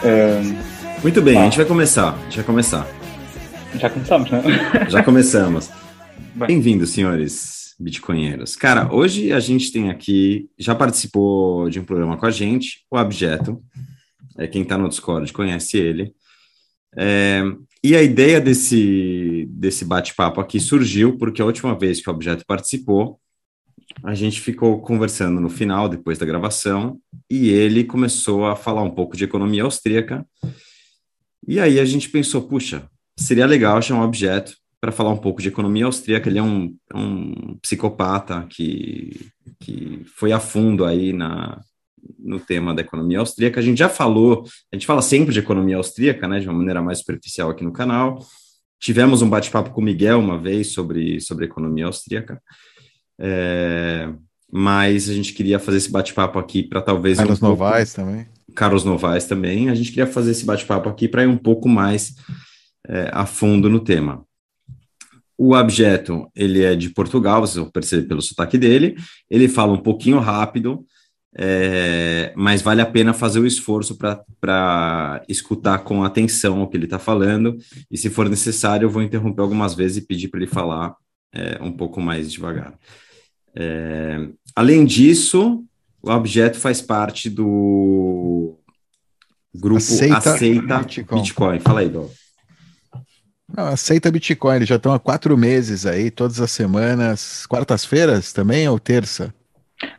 Uh, Muito bem, ah. a gente vai começar. A gente vai começar. Já começamos, né? Já começamos. Bem-vindos, senhores bitcoinheiros. Cara, hoje a gente tem aqui, já participou de um programa com a gente, o Abjeto. É, quem está no Discord conhece ele. É, e a ideia desse, desse bate-papo aqui surgiu porque a última vez que o Objeto participou, a gente ficou conversando no final, depois da gravação, e ele começou a falar um pouco de economia austríaca. E aí a gente pensou, puxa, seria legal chamar o Objeto para falar um pouco de economia austríaca. Ele é um, um psicopata que, que foi a fundo aí na, no tema da economia austríaca. A gente já falou, a gente fala sempre de economia austríaca, né, de uma maneira mais superficial aqui no canal. Tivemos um bate-papo com o Miguel uma vez sobre, sobre economia austríaca. É, mas a gente queria fazer esse bate-papo aqui para talvez. Carlos um Novaes também. Carlos Novaes também. A gente queria fazer esse bate-papo aqui para ir um pouco mais é, a fundo no tema. O Abjeto, ele é de Portugal, vocês vão perceber pelo sotaque dele. Ele fala um pouquinho rápido, é, mas vale a pena fazer o esforço para escutar com atenção o que ele está falando. E se for necessário, eu vou interromper algumas vezes e pedir para ele falar é, um pouco mais devagar. É, além disso, o objeto faz parte do grupo Aceita, Aceita Bitcoin. Bitcoin. Fala aí, Dó. Não, aceita Bitcoin, eles já estão há quatro meses aí, todas as semanas, quartas-feiras também ou terça?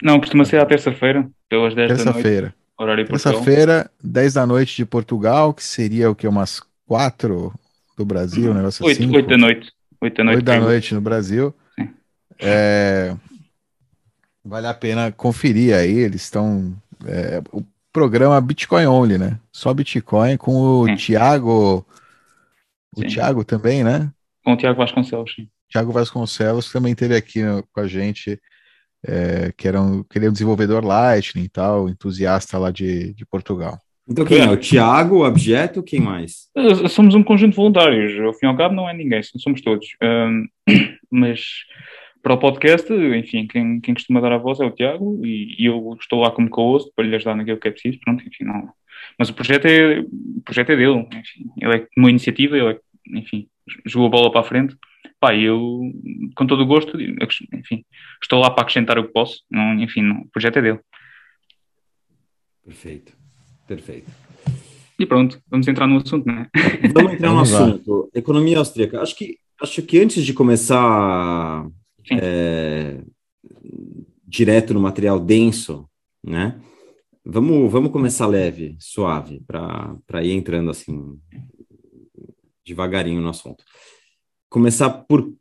Não, costuma ser à terça-feira, pelas 10 terça da noite. Terça-feira. Horário Terça-feira, 10 da noite de Portugal, que seria o que? Umas 4 do Brasil, um negócio 8, assim? 8 da noite. 8 da noite, 8 da noite no Brasil. É, vale a pena conferir aí, eles estão. É, o programa Bitcoin Only, né? Só Bitcoin com o sim. Thiago. O sim. Thiago também, né? Com o Thiago Vasconcelos, sim. Thiago Vasconcelos também esteve aqui no, com a gente é, que, era um, que ele é um desenvolvedor Lightning e tal, entusiasta lá de, de Portugal. Então quem é? O Tiago, o Abjeto, quem mais? Somos um conjunto de voluntários, ao fim e ao cabo não é ninguém, somos todos. Um, mas para o podcast, enfim, quem, quem costuma dar a voz é o Tiago e, e, eu estou lá como co-host para lhe ajudar naquilo que é preciso, pronto, enfim, não. Mas o projeto é, o projeto é dele, enfim, ele é uma iniciativa, ele é, enfim, jogou a bola para a frente pá, eu, com todo o gosto, enfim, estou lá para acrescentar o que posso, não, enfim, não, o projeto é dele. Perfeito, perfeito. E pronto, vamos entrar no assunto, não é? Vamos entrar no assunto. Economia austríaca. Acho que, acho que antes de começar é, direto no material denso, né? Vamos, vamos começar leve, suave, para ir entrando assim devagarinho no assunto começar por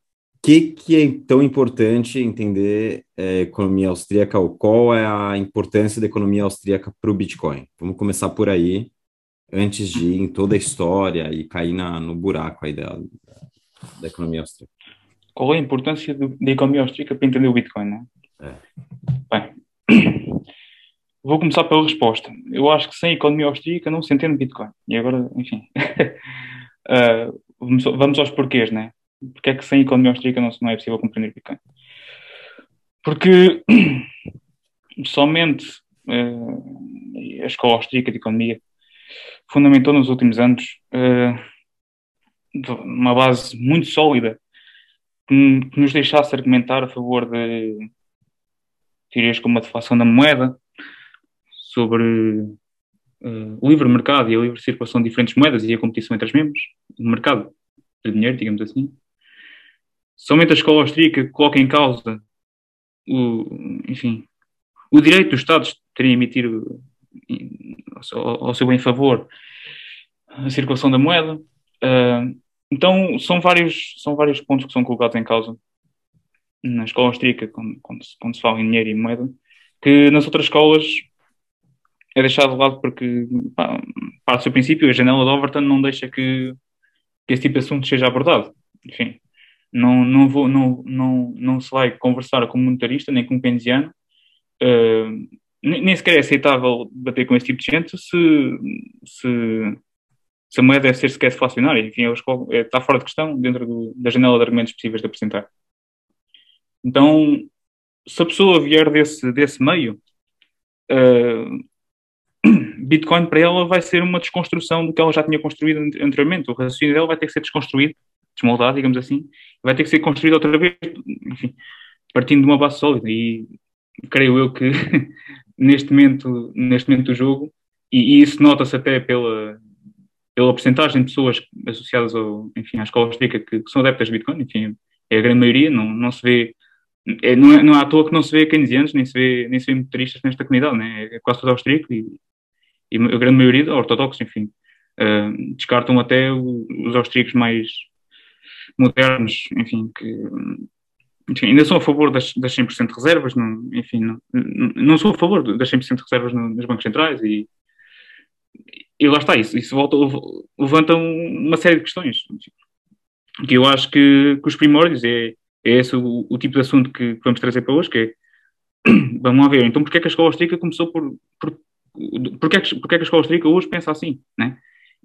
que, que é tão importante entender é, economia austríaca, ou qual é a importância da economia austríaca para o Bitcoin? Vamos começar por aí, antes de ir em toda a história e cair na, no buraco aí da, da economia austríaca. Qual é a importância do, da economia austríaca para entender o Bitcoin, né? É. Bem, vou começar pela resposta. Eu acho que sem economia austríaca não se entende Bitcoin. E agora, enfim, uh, vamos, vamos aos porquês, né? porque é que sem economia austríaca não, não é possível compreender Bitcoin? Porque somente uh, a escola austríaca de economia fundamentou nos últimos anos uh, uma base muito sólida que, que, nos deixasse argumentar a favor de teorias como a deflação da moeda, sobre uh, o livre mercado e a livre circulação de diferentes moedas e a competição entre as membros, o mercado de dinheiro, digamos assim somente a escola austríaca coloca em causa o, enfim, o direito dos Estados terem emitido ao, ao seu bem favor a circulação da moeda. Uh, então, são vários, são vários pontos que são colocados em causa na escola austríaca, quando, quando, se, quando se fala em dinheiro e moeda, que nas outras escolas é deixado de lado porque, pá, parte do seu princípio, a janela de Overton não deixa que, que esse tipo de assunto seja abordado. Enfim, não, não, vou, não, não, não se vai conversar com um monetarista nem com um keynesiano. Uh, nem sequer é aceitável bater com esse tipo de gente se, se, se a moeda deve ser sequer deflacionária. Enfim, é, está fora de questão dentro do, da janela de argumentos possíveis de apresentar. Então, se a pessoa vier desse, desse meio, uh, Bitcoin para ela vai ser uma desconstrução do que ela já tinha construído anteriormente. O raciocínio dela vai ter que ser desconstruído, desmoldado, digamos assim, vai ter que ser construído outra vez, enfim, partindo de uma base sólida. E creio eu que neste momento, neste momento do jogo, e, e isso nota-se até pela, pela porcentagem de pessoas associadas ao, enfim, à escola austríaca que, que, são adeptas de Bitcoin, enfim, é a grande maioria, não, não se vê, é, não, é, não é à toa que não se vê keynesianos, nem se vê, nem se vê motoristas nesta comunidade, né? é quase todo austríaco e, e a grande maioria ortodoxos, enfim, uh, descartam até o, os austríacos mais modernos, enfim, que enfim, ainda sou a favor das, das 100% de reservas, não, enfim, não, não sou a favor das 100% de reservas no, nos bancos centrais e, e lá está, isso, isso volta, levanta uma série de questões que eu acho que, que os primórdios é, é esse o, o, tipo de assunto que vamos trazer para hoje, que é, vamos lá ver, então porque é que a escola austríaca começou por, por porque é, que, porque é que a escola austríaca hoje pensa assim, né?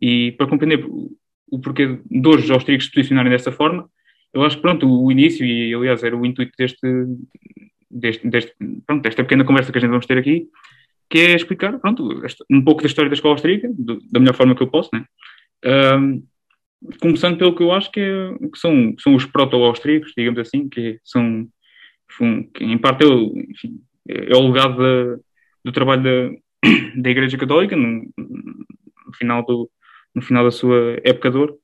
E para compreender o porquê de hoje os austríacos se posicionarem dessa forma, eu acho que pronto, o início, e aliás era o intuito deste, deste, deste, pronto, desta pequena conversa que a gente vamos ter aqui, que é explicar pronto, um pouco da história da escola austríaca, do, da melhor forma que eu posso, né? Um, começando pelo que eu acho que, é, que são, que são os proto-austríacos, digamos assim, que são, que em parte é enfim, é o legado da, do trabalho da, da Igreja Católica no, no, final do, no final da sua época de ouro,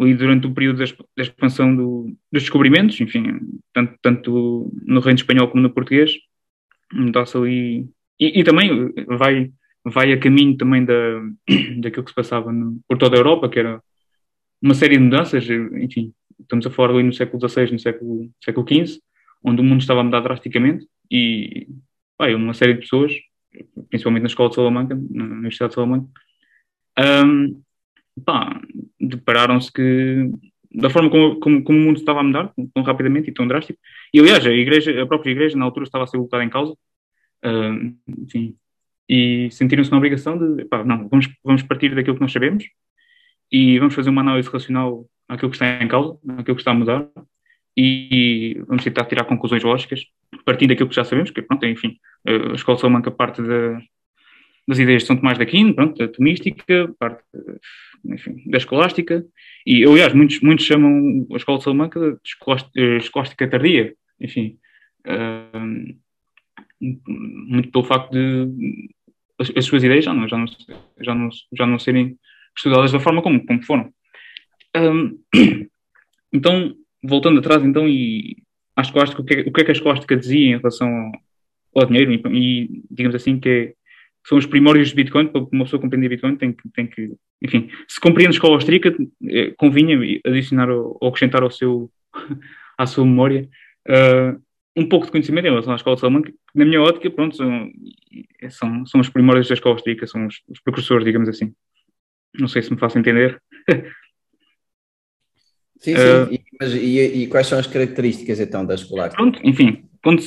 e durante o período da expansão do, dos descobrimentos, enfim, tanto, tanto no reino espanhol como no português, dá-se ali. E, e, também vai, vai a caminho também da, daquilo que se passava no, por toda a Europa, que era uma série de mudanças, enfim, estamos a falar ali no século XVI, no século, século XV, onde o mundo estava a mudar drasticamente e vai, uma série de pessoas, principalmente na escola de Salamanca, na Universidade de Salamanca, um, depararam-se que da forma como, como, como, o mundo estava a mudar tão rapidamente e tão drástico e aliás a igreja a própria igreja na altura estava a ser colocada em causa enfim e sentiram-se na obrigação de pá, não vamos vamos partir daquilo que nós sabemos e vamos fazer uma análise racional àquilo que está em causa àquilo que está a mudar e vamos tentar tirar conclusões lógicas partindo daquilo que já sabemos que pronto enfim a escola Salamanca parte da das ideias de São Tomás da Aquino, pronto, da tomística, parte enfim, da escolástica, e aliás, muitos, muitos chamam a escola de Salamanca de escolástica tardia, enfim, uh, muito pelo facto de as, as, suas ideias já não, já, não, já, não, já não serem estudadas da forma como, como foram. Um, então, voltando atrás, então, e à escolástica, o que, é, o que é que a escolástica dizia em relação ao, ao dinheiro, e, digamos assim, que é são os primórdios de Bitcoin, para uma pessoa compreender Bitcoin tem que, tem que enfim, se compreende a escola austríaca, eh, convinha adicionar ou, acrescentar ao seu, à sua memória uh, um pouco de conhecimento em relação à escola de Salamanca, que na minha ótica, pronto, são, são, são os primórdios da escola austríaca, são os, os precursores, digamos assim. Não sei se me faço entender. Sim, sim. Uh, e, mas, e, e, quais são as características então da escola? Pronto, enfim, quando,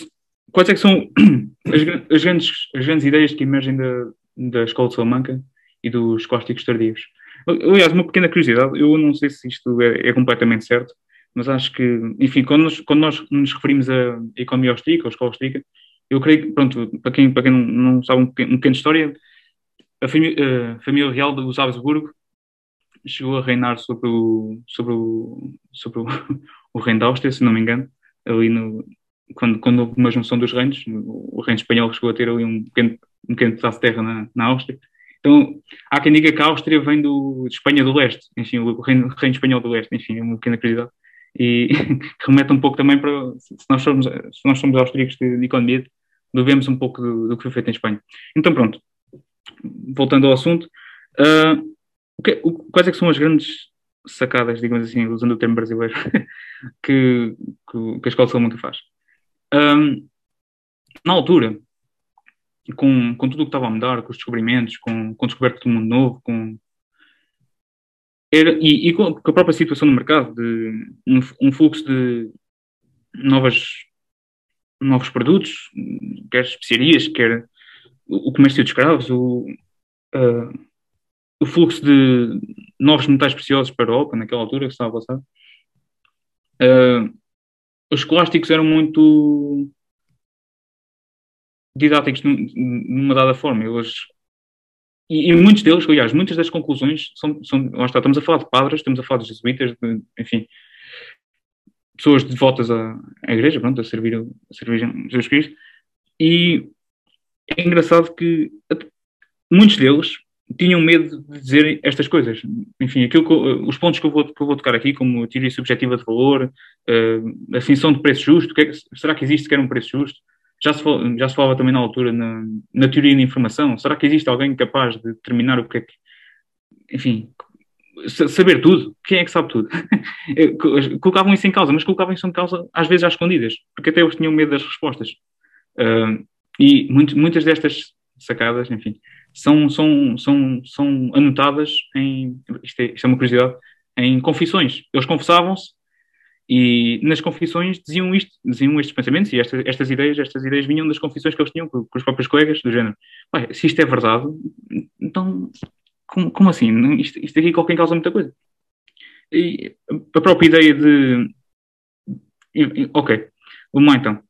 quais é que são as, as, grandes, as grandes ideias que emergem da, da escola de Salamanca e dos cósticos tardios? Aliás, uma pequena curiosidade, eu não sei se isto é, é completamente certo, mas acho que, enfim, quando nós, quando nós nos referimos à economia austríaca, à escola austríaca, eu creio que, pronto, para quem, para quem não sabe um pequeno, um pequeno história, a família, a família real dos Habsburgo chegou a reinar sobre o, sobre o, sobre o, o reino da Áustria, se não me engano, ali no, quando, quando houve uma junção dos reinos, o reino espanhol chegou a ter ali um pequeno, um pequeno pedaço de terra na, na Áustria. Então, há quem diga que a Áustria vem do, de Espanha do Leste, enfim, o reino, reino espanhol do Leste, enfim, é uma pequena curiosidade. E remete um pouco também para, se nós somos, se nós somos austríacos de, de economia, devemos um pouco do, do, que foi feito em Espanha. Então, pronto, voltando ao assunto, uh, o que, o, quais é que são as grandes sacadas, digamos assim, usando o termo brasileiro, que, que, que a Escola de Salamanca faz? Um, na altura, com, com tudo o que estava a mudar, com os descobrimentos, com, com o descoberto do mundo novo, com, era, e, e, com a própria situação no mercado, de um, um fluxo de novas, novos produtos, quer especiarias, quer o, o comércio de escravos, o, uh, o fluxo de novos metais preciosos para a Europa, naquela altura que estava a passar. Uh, os escolásticos eram muito didáticos numa dada forma. Eles e, e, muitos deles, aliás, muitas das conclusões são, são lá está, estamos a falar de padres, estamos a falar de jesuítas, de, enfim, pessoas devotas à, à igreja, pronto, a servir, a servir Jesus Cristo, e é engraçado que muitos deles tinham medo de dizer estas coisas. Enfim, aquilo que, os pontos que eu, vou, que eu vou tocar aqui, como teoria subjetiva de valor, uh, a definição de preço justo, que é, será que existe sequer um preço justo? Já se, já se falava também na altura na, na teoria da informação. Será que existe alguém capaz de determinar o que é que. Enfim, saber tudo? Quem é que sabe tudo? colocavam isso em causa, mas colocavam isso em causa às vezes às escondidas, porque até eles tinham medo das respostas. Uh, e muito, muitas destas sacadas, enfim, são, são, são, são anotadas em. Isto é, isto é uma curiosidade. Em confissões. Eles confessavam-se e nas confissões diziam isto, diziam estes pensamentos e estas, estas ideias, estas ideias vinham das confissões que eles tinham com, com os próprios colegas, do género. se isto é verdade, então como, como assim? Isto, isto aqui qualquer causa muita coisa. E a própria ideia de. Ok, vamos lá então.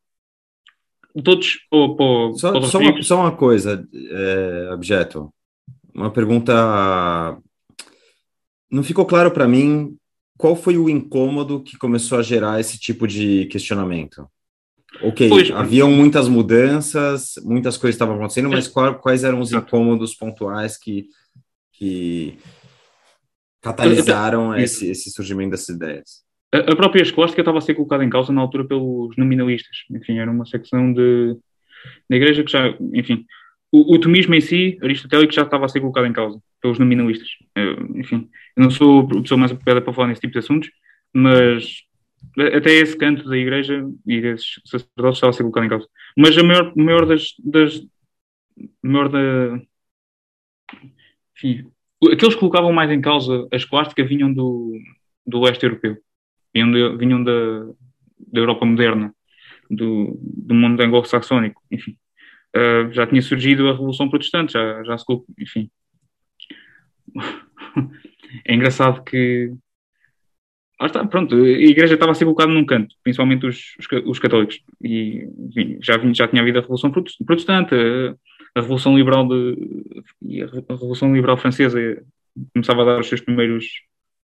Todos. Ou, ou, só, só, uma, só, uma, coisa, é, objeto. Uma pergunta. Não ficou claro para mim qual foi o incômodo que começou a gerar esse tipo de questionamento? Ok, pois, haviam muitas mudanças, muitas coisas estavam acontecendo, mas qual, quais eram os incômodos pontuais que, que catalisaram esse, esse surgimento dessas ideias? A, própria escolástica estava a ser colocada em causa na altura pelos nominalistas. Enfim, era uma secção de, da igreja que já, enfim, o, o tomismo em si, aristotélico, já estava a ser colocado em causa pelos nominalistas. Eu, enfim, eu não sou a pessoa mais apropriada para falar nesse tipo de assuntos, mas até esse canto da igreja e desses sacerdotes estava a ser colocado em causa. Mas a maior, maior das, das maior da enfim, aqueles que colocavam mais em causa a escolástica vinham do, do leste europeu, vinham, de, vinham da, da Europa moderna, do, do mundo anglo-saxónico, enfim. Uh, já tinha surgido a Revolução Protestante, já, já se enfim, é engraçado que. Ah, está, pronto, a igreja estava a ser colocada num canto, principalmente os, os, os católicos. E enfim, já, já tinha havido a Revolução Protestante, a, a Revolução Liberal de, a Revolução Liberal Francesa começava a dar os seus primeiros,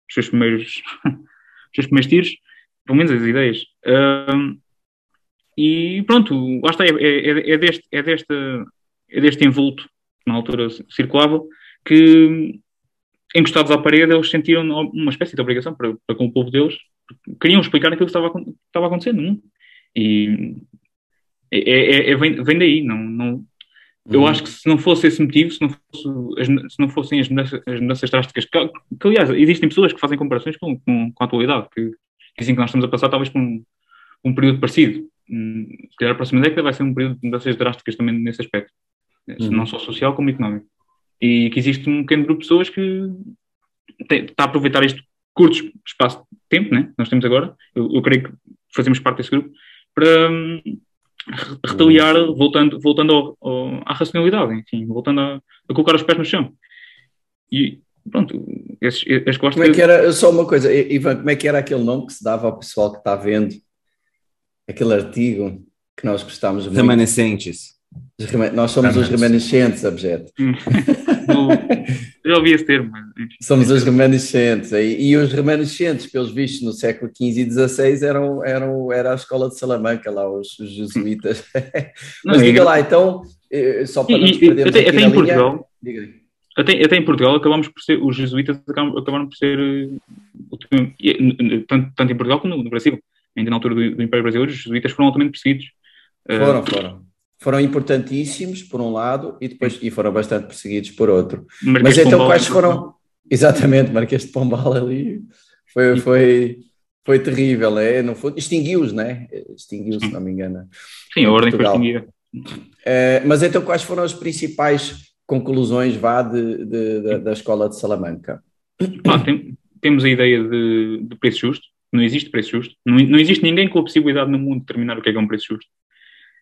os seus primeiros, os seus primeiros tiros, pelo menos as ideias. Um, e pronto, lá está, é, é, é, deste, é, deste, é deste envolto que na altura circulava que encostados à parede, eles sentiram uma espécie de obrigação para, para com o povo deles, queriam explicar aquilo que estava, que estava acontecendo. Não? E é, é, é, vem, vem daí. Não, não, eu uhum. acho que se não fosse esse motivo, se não, fosse, se não fossem as mudanças, as mudanças drásticas, que, que, aliás, existem pessoas que fazem comparações com, com, com a atualidade, que, que dizem que nós estamos a passar talvez por um, um período parecido. Hum, se calhar a próxima década vai ser um período de mudanças drásticas também nesse aspecto, uhum. não só social como económico e que existe um pequeno grupo de pessoas que está a aproveitar este curto espaço de tempo, né? Nós temos agora, eu, eu creio que fazemos parte desse grupo, para um, retaliar, voltando, voltando ao, ao, à racionalidade, enfim, voltando a, a, colocar os pés no chão. E pronto, esses, esses como é que era, só uma coisa, Ivan, como é que era aquele nome que se dava ao pessoal que está vendo aquele artigo que nós gostámos muito? Remanescentes. Nós somos os remanescentes, objeto. Já ouvi esse termo. Somos os remanescentes. E, e, os remanescentes, pelos vistos, no século XV e XVI, eram, eram, era a escola de Salamanca, lá, os, os jesuítas. Mas diga é... lá, então, eh, só para não nos perdermos até, até em Portugal, até, até, em Portugal acabamos por ser, os jesuítas acabaram, acabaram por ser, eh, tanto, tanto em Portugal como no Brasil, ainda na altura do, do Império Brasileiro, os jesuítas foram altamente perseguidos. Foram, uh, foram foram importantíssimos por um lado e depois e foram bastante perseguidos por outro. Marquês Mas então Pombal, quais foram? Exatamente, Marquês de Pombal ali foi, foi, foi terrível, é? Não foi, extinguiu-os, né? Extinguiu, se não me engano. Sim, a ordem foi extinguida. É, mas então quais foram as principais conclusões vá de, de, de da escola de Salamanca? Ah, tem, temos a ideia de, de preço justo, não existe preço justo, não, não existe ninguém com a possibilidade no mundo de determinar o que é, que é um preço justo.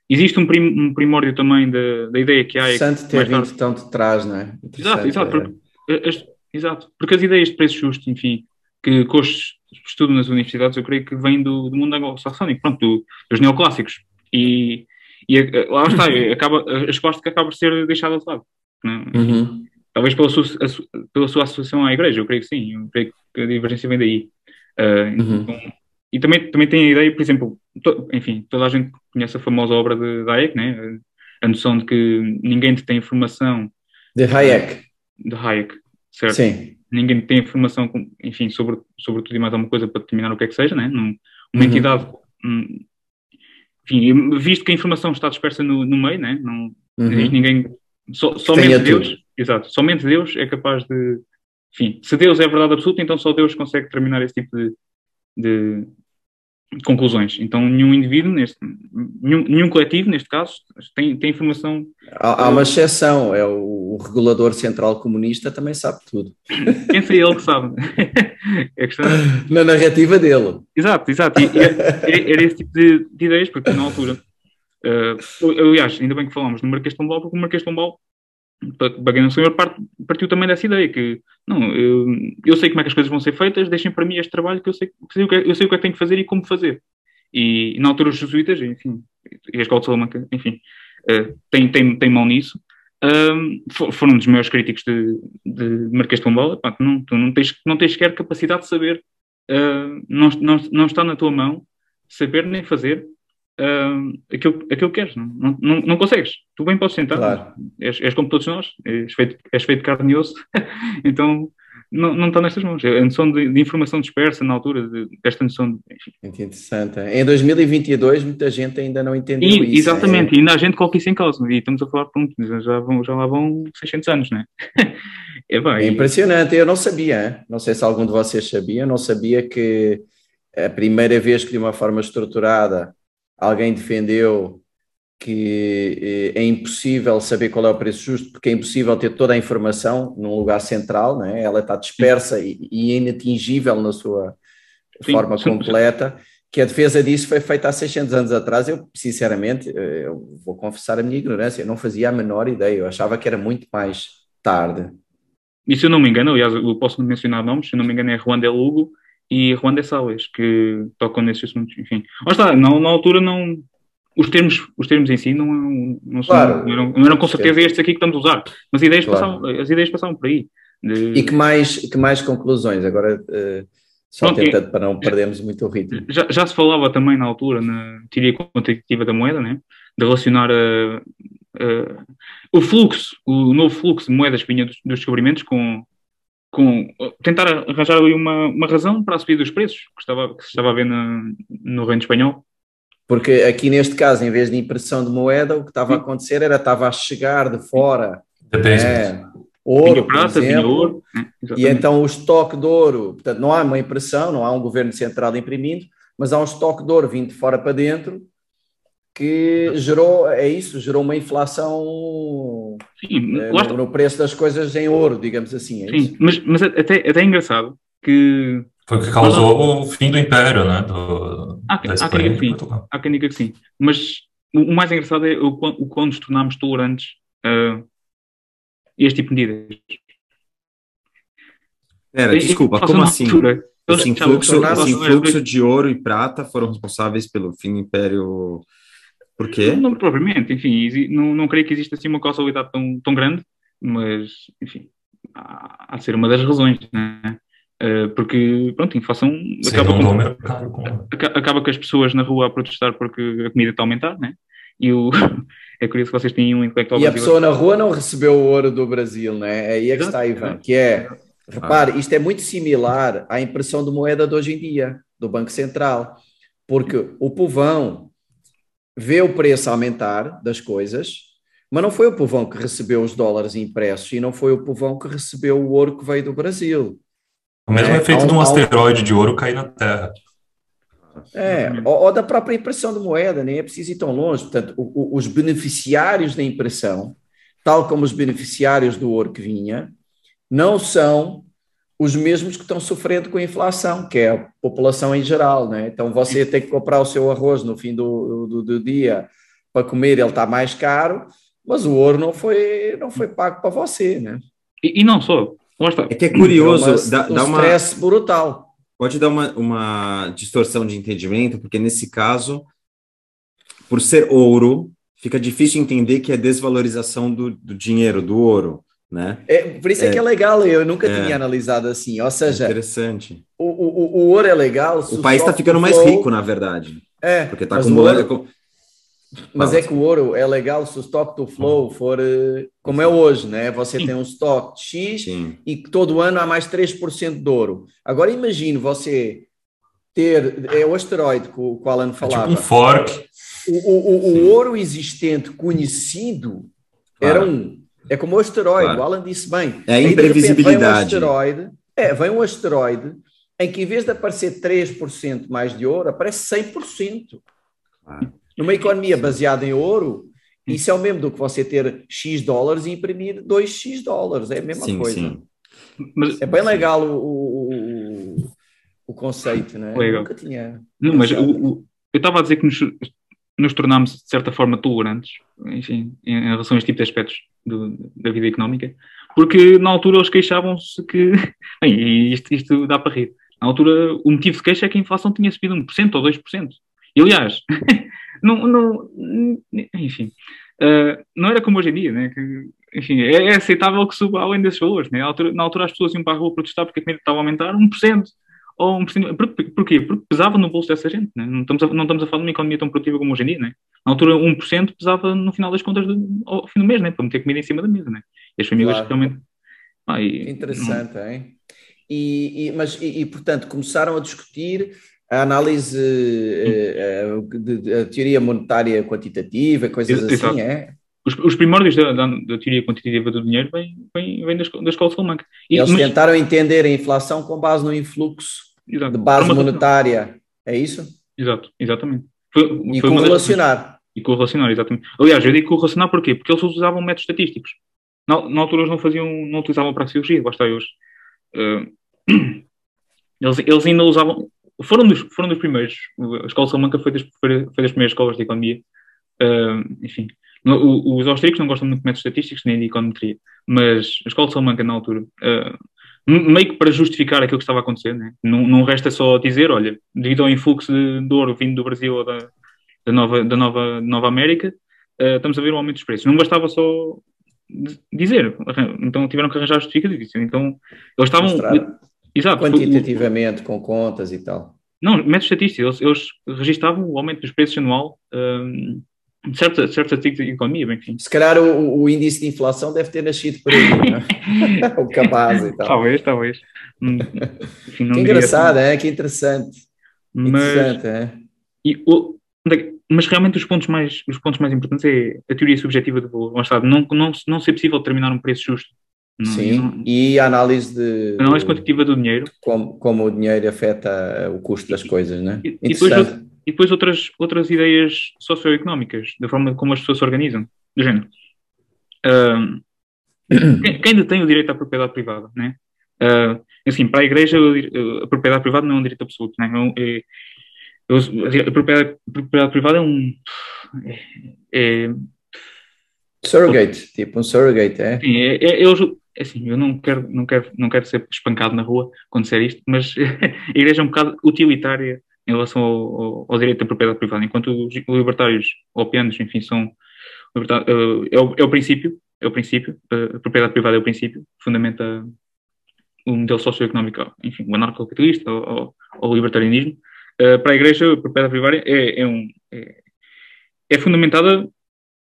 Existe um, prim, um primórdio também da, da ideia que há. É Interessante ter vindo tarde... tão de trás, não é? Exato, exato, porque, é. as, exato. Porque as ideias de preço justo, enfim, que, que hoje estudo nas universidades, eu creio que vêm do, do mundo anglo-saxónico, pronto, do, dos neoclássicos. E, e lá está, acaba, a escolástica acaba por ser deixada de lado. É? Uhum. talvez pela sua, pela sua associação à igreja, eu creio que sim, eu creio que a divergência vem daí. Uh, uhum. então, e também, também tem a ideia, por exemplo, to, enfim, toda a gente conhece a famosa obra de Hayek, né? a noção de que ninguém tem informação. De Hayek. De Hayek, certo? Sim. Ninguém tem informação, enfim, sobre, sobre tudo e mais alguma coisa para determinar o que é que seja, né? Num, uma uhum. entidade, um, enfim, visto que a informação está dispersa no, no meio, né? Não, uhum. ninguém, so, somente Deus, exato, somente Deus é capaz de, enfim, se Deus é verdade absoluta, então só Deus consegue determinar esse tipo de, de, conclusões. Então, nenhum indivíduo, neste, nenhum, nenhum coletivo, neste caso, tem, tem informação. Há, há uma exceção, é o, o, regulador central comunista também sabe tudo. Quem foi ele que sabe? é questão... Na narrativa dele. Exato, exato. E, era, era esse tipo de, de, ideias, porque na altura. Uh, aliás, ainda bem que falamos no Marquês de Pombal, porque o Marquês de Pombal não sabe, partiu também dessa ideia que não, eu, eu, sei como é que as coisas vão ser feitas, deixem para mim este trabalho que eu sei, que sei o, que é, eu sei o que é que tenho que fazer e como fazer. E, na altura os jesuítas, enfim, e a escola de Salamanca, enfim, uh, tem, tem, tem mão nisso. Um, foram um dos maiores críticos de, de Marquês de Pombal. Não, tu não tens, não tens sequer capacidade de saber, uh, não, não, não está na tua mão saber nem fazer uh, aquilo, aquilo que queres. Não, não, não consegues. Tu bem podes sentar. Claro. És, és como todos nós. És feito, és feito carne e osso. então, não, não está nestas mãos. A noção de, de informação dispersa na altura, de, desta noção. De, Muito interessante. Em 2022, muita gente ainda não entendeu e, isso. Exatamente, é. e ainda há gente coloca isso em causa. E estamos a falar, pronto, já, vão, já lá vão 600 anos, não é? é, bem, é impressionante. Eu não sabia, não sei se algum de vocês sabia, não sabia que a primeira vez que de uma forma estruturada alguém defendeu que eh, é impossível saber qual é o preço justo, porque é impossível ter toda a informação num lugar central, né? ela está dispersa e, e inatingível na sua sim, forma completa, que a defesa disso foi feita há 600 anos atrás. Eu, sinceramente, eh, eu vou confessar a minha ignorância, eu não fazia a menor ideia, eu achava que era muito mais tarde. E se eu não me engano, aliás, eu posso mencionar nomes, se eu não me engano é Juan de Lugo, e Juan de Salles, que tocam nesses assuntos, enfim. Mas está, na, na altura não... Os termos, os termos em si não, não, são, claro, não, eram, não eram com certeza estes aqui que estamos a usar, mas ideias claro. passavam, as ideias passavam por aí. De... E que mais, que mais conclusões? Agora, uh, só Pronto, tentando para não perdermos muito o ritmo. Já, já se falava também na altura, na teoria quantitativa da moeda, né? de relacionar a, a, o fluxo, o novo fluxo de moedas que vinha dos, dos descobrimentos com, com tentar arranjar ali uma, uma razão para a subida dos preços que, estava, que se estava a ver no, no reino espanhol. Porque aqui neste caso, em vez de impressão de moeda, o que estava a acontecer era estava a chegar de fora é, ouro, vinha prata, por exemplo, ouro. e então o estoque de ouro, portanto não há uma impressão, não há um governo central imprimindo, mas há um estoque de ouro vindo de fora para dentro que gerou, é isso, gerou uma inflação Sim, é, no, no, preço das coisas em ouro, digamos assim. É Sim, isso? mas, mas até, até é engraçado que. Foi o que causou mas, o fim do Império, né? Do, há, há, quem diga que sim, há quem diga que sim. Mas o, mais engraçado é o, o quando nos tornámos tolerantes a este tipo de medidas. Pera, desculpa, como assim? Altura, esse influxo, esse influxo de ouro e prata foram responsáveis pelo fim do Império por quê? Não, não propriamente, enfim, não, não creio que exista assim uma causalidade tão, tão grande, mas, enfim, há, há de ser uma das razões, né? Uh, porque, pronto, a inflação acaba, com, acaba com as pessoas na rua a protestar porque a comida está a aumentar, né? E o, é curioso que vocês têm um intelectual E a pessoa na rua não recebeu o ouro do Brasil, né? É aí é que está, Ivan, que é, repare, isto é muito similar à impressão de moeda de hoje em dia, do Banco Central, porque o povão vê o preço aumentar das coisas, mas não foi o povão que recebeu os dólares impressos e não foi o povão que recebeu o ouro que veio do Brasil. O mesmo é, efeito um, de um asteroide um... de ouro cair na Terra. É, ou, ou, da própria impressão de moeda, nem é preciso ir tão longe. Portanto, o, o, os beneficiários da impressão, tal como os beneficiários do ouro que vinha, não são os mesmos que estão sofrendo com a inflação, que é a população em geral, né? Então você tem que comprar o seu arroz no fim do, do, do dia para comer, ele está mais caro, mas o ouro não foi, não foi pago para você, né? E, e não só. É que é curioso, é uma, dá, um dá uma stress brutal. Pode dar uma, uma distorção de entendimento, porque nesse caso, por ser ouro, fica difícil entender que é desvalorização do, do dinheiro, do ouro né? É, por isso é, é, que é legal, eu nunca é, tinha analisado assim, ou seja... Interessante. O, o, o ouro é legal... O país está ficando mais rico, na verdade. É. Porque está acumulando... Ouro, mas é que o ouro é legal se o stock to flow for eh, como é hoje, né? Você tem um stock X Sim. e todo ano há mais 3% de ouro. Agora imagine você ter, é o asteroide que o, que o Alan falava. É tipo um fork. O, o, o ouro existente conhecido claro. era um. É como o asteroide, claro. o Alan disse bem. É a imprevisibilidade. vem um asteroide, é, vem um asteroide em que em vez de aparecer 3% mais de ouro, aparece 100%. Claro. Numa economia baseada em ouro, isso é o mesmo do que você ter X dólares e imprimir 2X dólares, é a mesma sim, coisa. Sim. Mas, é bem legal o, o, o, conceito, né? Legal. nunca tinha. Não, mas o, o, eu estava a dizer que nos, nos tornámos, de certa forma, tolerantes, enfim, em relação a este tipo de aspectos do, da vida económica, porque na altura eles queixavam-se que. Bem, isto, isto dá para rir. Na altura, o motivo de queixa é que a inflação tinha subido 1% ou 2%. E, aliás, não, não, enfim, uh, não era como hoje em dia, né? Que, enfim, é, é, aceitável que suba além desses valores, né? Na altura, na altura as pessoas iam para a rua protestar porque a comida estava a aumentar 1%. Ou 1%. Por, porquê? Porque pesava no bolso dessa gente, né? não, estamos a, não estamos a falar de uma economia tão produtiva como hoje em dia, né? Na altura 1% pesava no final das contas do, ao fim do mês, né? Para meter comida em cima da mesa, né? E as famílias claro. realmente... Ah, e, Interessante, não... hein? E, e, mas, e, e, portanto, começaram a discutir a análise, a, a, a, a teoria monetária quantitativa, coisas Exato. assim, é? Os, os primórdios da, da, da, teoria quantitativa do dinheiro vêm, vêm, vêm da, da escola de Salamanca. E, Eles mas... tentaram entender a inflação com base no influxo Exato. de base monetária, é isso? Exato, exatamente. Foi, e foi correlacionar. E correlacionar, exatamente. Aliás, eu digo correlacionar porquê? Porque eles usavam métodos estatísticos. Na, na altura eles não faziam, não utilizavam para a cirurgia, basta hoje. Uh, eles, eles ainda usavam, foram dos, foram dos primeiros. A Escola de Salamanca foi das, foi das primeiras escolas de economia. Uh, enfim, no, os austríacos não gostam muito de métodos estatísticos nem de econometria, mas a Escola de Salamanca, na altura, uh, meio que para justificar aquilo que estava a acontecer, né? não, não resta só dizer, olha, devido ao influxo de, de ouro vindo do Brasil ou da, da, nova, da nova, Nova América, uh, estamos a ver um aumento dos preços. Não bastava só dizer, então tiveram que arranjar justificativos. Então, eles estavam. Exato. Quantitativamente, com contas e tal. Não, métodos estatísticos. Eles, eles registavam o aumento dos preços anual um, de certos, certos artigos de economia, enfim. Se calhar o, o, índice de inflação deve ter nascido por aí, é? o capaz e tal. Talvez, talvez. Hum, enfim, que engraçado, assim. é? Que interessante. Mas, interessante, é? E, o, é mas realmente os pontos mais, os pontos mais importantes é a teoria subjetiva do valor. Não, não, não ser possível determinar um preço justo Sim, não... e a análise de. A análise quantitativa do dinheiro. Como, como o dinheiro afeta o custo das coisas, né? E, e, depois, e depois outras, outras ideias socioeconómicas, da forma como as pessoas se organizam, do género. Uh, quem, quem detém o direito à propriedade privada, né? Uh, assim, para a Igreja, a propriedade privada não é um direito absoluto, né? É, é, a propriedade, a propriedade privada é um. É, é, surrogate, tipo um surrogate, é? Sim, é, é, eles, é assim, eu não quero, não, quero, não quero ser espancado na rua quando disser isto, mas a Igreja é um bocado utilitária em relação ao, ao, ao direito da propriedade privada, enquanto os libertários ou pianos, enfim, são uh, é, o, é o princípio, é o princípio, a propriedade privada é o princípio, fundamenta o modelo socioeconómico, enfim, o anarcocapitalista ou, ou o libertarianismo. Uh, para a Igreja, a propriedade privada é, é, um, é, é fundamentada,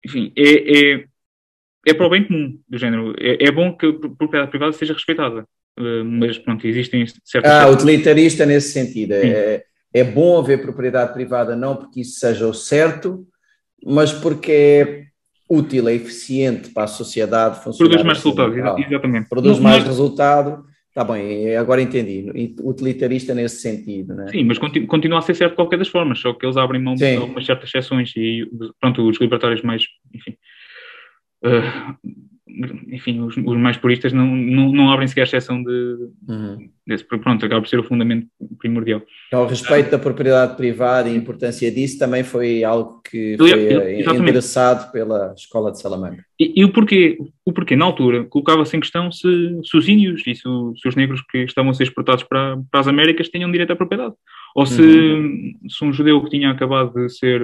enfim, é, é é para o bem comum do género. É, é bom que a propriedade privada seja respeitada, uh, mas pronto, existem certas. Ah, utilitarista nesse sentido. É, é bom haver propriedade privada, não porque isso seja o certo, mas porque é útil, é eficiente para a sociedade funcionar. Produz mais assim. resultado, exatamente. Produz mais mas... resultado. Está bem, agora entendi. Utilitarista nesse sentido, né? Sim, mas continua a ser certo de qualquer das formas, só que eles abrem mão Sim. de algumas certas exceções e, pronto, os libertários mais, enfim, uh, enfim, os, os, mais puristas não, não, não abrem sequer a exceção de, uhum. desse, pronto, acaba por ser o fundamento primordial. Então, o respeito da propriedade privada e a importância disso também foi algo que foi eh, endereçado pela Escola de Salamanca. E, e, o porquê? O porquê, na altura, colocava-se em questão se, se os índios e se, se, os negros que estavam a ser exportados para, para as Américas tinham direito à propriedade. Ou se, uhum. se um judeu que tinha acabado de ser...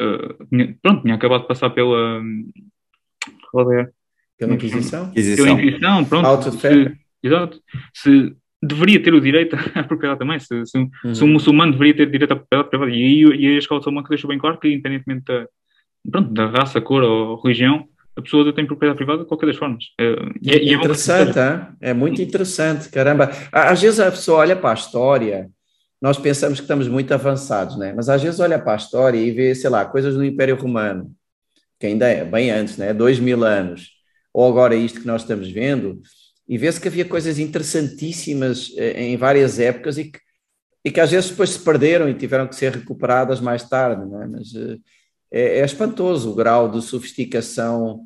Uh, pronto, tinha acabado de passar pela Pela Inquisição? Pela Inquisição, pronto. Auto de fé. Exato. Se deveria ter o direito à propriedade também, se, se, uhum. se um muçulmano deveria ter direito à propriedade privada. E aí e a escola muçulmana deixou bem claro que, independentemente da, pronto, da raça, cor ou religião, a pessoa tem propriedade privada de qualquer das formas. É, e, é, é interessante, é, é muito interessante, caramba. Às vezes a pessoa olha para a história, nós pensamos que estamos muito avançados, né? mas às vezes olha para a história e vê, sei lá, coisas do Império Romano, que ainda é bem antes, né? dois mil anos, ou agora isto que nós estamos vendo, e vê-se que havia coisas interessantíssimas eh, em várias épocas e que, e que às vezes depois se perderam e tiveram que ser recuperadas mais tarde, né? mas eh, é, é espantoso o grau de sofisticação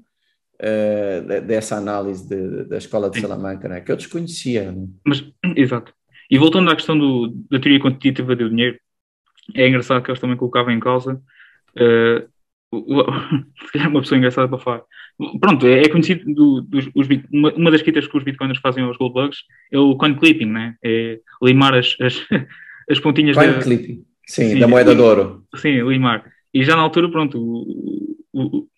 uh, dessa análise de, da escola de Salamanca, né? que eu desconhecia. Né? Mas, exato. E voltando à questão do, da teoria quantitativa do dinheiro, é engraçado que eles também colocavam em causa. Uh, uma pessoa engraçada para falar. Pronto, é, é conhecido do, dos, os, uma, uma, das críticas que os bitcoiners fazem aos gold bugs é o coin clipping, né? É limar as, as, as pontinhas coin da, clipping, sim, sim, da moeda de ouro. Sim, limar. E já na altura, pronto, o, o,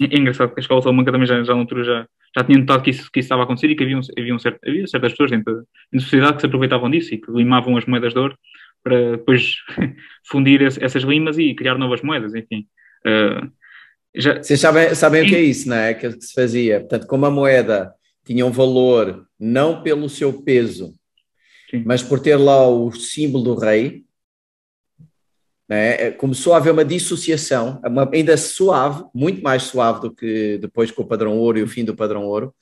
é engraçado que a escola Salamanca também já, já na altura já, já tinha notado que isso, que isso estava a acontecer e que havia, um, havia, um certo, havia certas pessoas dentro da, da sociedade que se aproveitavam disso e que limavam as moedas de ouro para depois fundir essas limas e criar novas moedas, enfim. Uh, já... Vocês sabem, sabem o que é isso, não é? Que se fazia. Portanto, como a moeda tinha um valor não pelo seu peso, Sim. mas por ter lá o símbolo do rei, né? começou a haver uma dissociação, uma, ainda suave, muito mais suave do que depois com o padrão ouro e o fim do padrão ouro,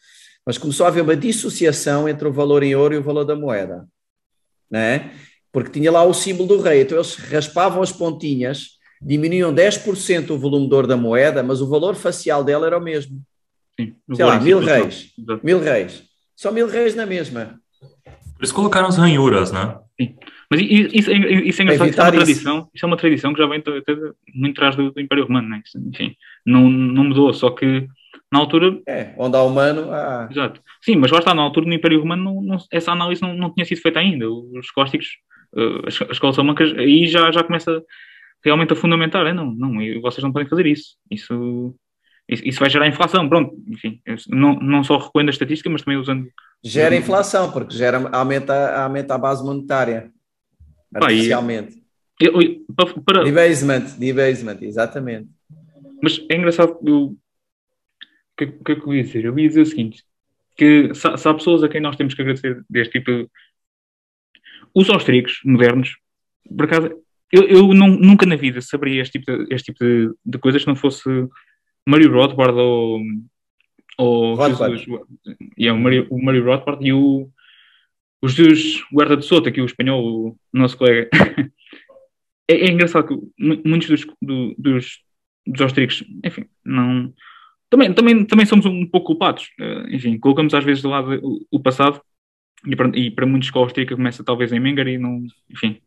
mas começou a haver uma dissociação entre o valor em ouro e o valor da moeda, né? porque tinha lá o símbolo do rei, então eles raspavam as pontinhas, diminuíam 10% o volume de ouro da moeda, mas o valor facial dela era o mesmo. Sim, Sei lá, mil reis, mil reis, só mil reis na mesma. Eles colocaram as ranhuras, né? Sim. Mas isso, isso é engraçado, isso é uma tradição, isso. isso. é uma tradição que já vem muito atrás do, do, Império Romano, né? enfim, não, não mudou, só que na altura... É, onde há humano há... Exato. Sim, mas lá está, na altura no Império Romano não, não, essa análise não, não tinha sido feita ainda, os cósticos, uh, as, as escolas salamancas, aí já, já começa realmente a fundamentar, é não, não, vocês não podem fazer isso, isso... Isso vai gerar inflação, pronto, enfim, não, não só recolhendo a estatística, mas também usando. Gera inflação, porque gera, aumenta, aumenta a base monetária artificialmente. Eu, eu, para... Debasement, debasement, exatamente. Mas é engraçado o que, que, que eu ia dizer? Eu ia dizer o seguinte: que se, se há pessoas a quem nós temos que agradecer deste tipo. Os austríacos modernos, por acaso, eu, eu não, nunca na vida saberia este tipo de, este tipo de, de coisas se não fosse Mario Rothbard ou. ou Jesus, e é, o, Mario, o Mario Rothbard e o o Jesus Guarda de Souto, aqui o espanhol, o nosso colega, é, é, engraçado que muitos dos, do, dos, dos austríacos, enfim, não. Também, também, também somos um pouco culpados. Uh, enfim, colocamos às vezes de lado o, o passado e para, e para muitos que a austríaca começa talvez em Mengar e não. Enfim.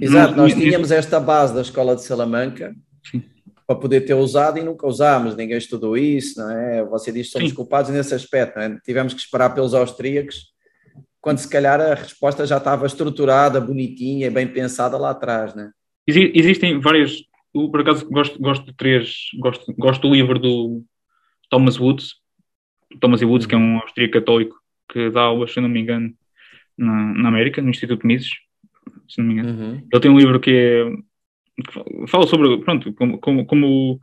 Exato, não, nós tínhamos esta base da escola de Salamanca. Sim para poder ter usado e nunca usámos, ninguém estudou isso, não é? Você diz que somos Sim. culpados nesse aspecto, é? Tivemos que esperar pelos austríacos quando se calhar a resposta já estava estruturada, bonitinha, bem pensada lá atrás, né? Existem várias, eu, por acaso gosto, gosto de três, gosto, gosto do livro do Thomas Woods, Thomas Woods, que é um austríaco católico que dá aulas, se não me engano, na, na América, no Instituto Mises, se não me engano. Uhum. Ele tem um livro que é fala sobre, pronto, como, como, como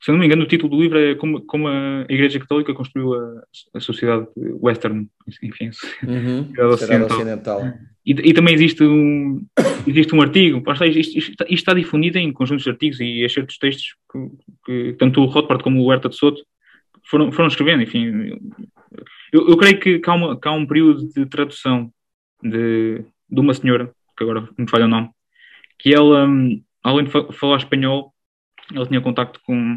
se não me engano, o título do livro é Como, como a Igreja Católica construiu a, a sociedade western, enfim, uhum, ocidental. ocidental. E, e, também existe um, existe um artigo, isto, isto, isto, está difundido em conjuntos de artigos e excertos de textos que, que, tanto o Rothbard como o Huerta de Soto foram, foram escrevendo, enfim. Eu, eu creio que, que, há uma, que há um período de tradução de, de uma senhora, que agora me falha o nome, que ela, hum, além de falar espanhol, ele tinha contacto com,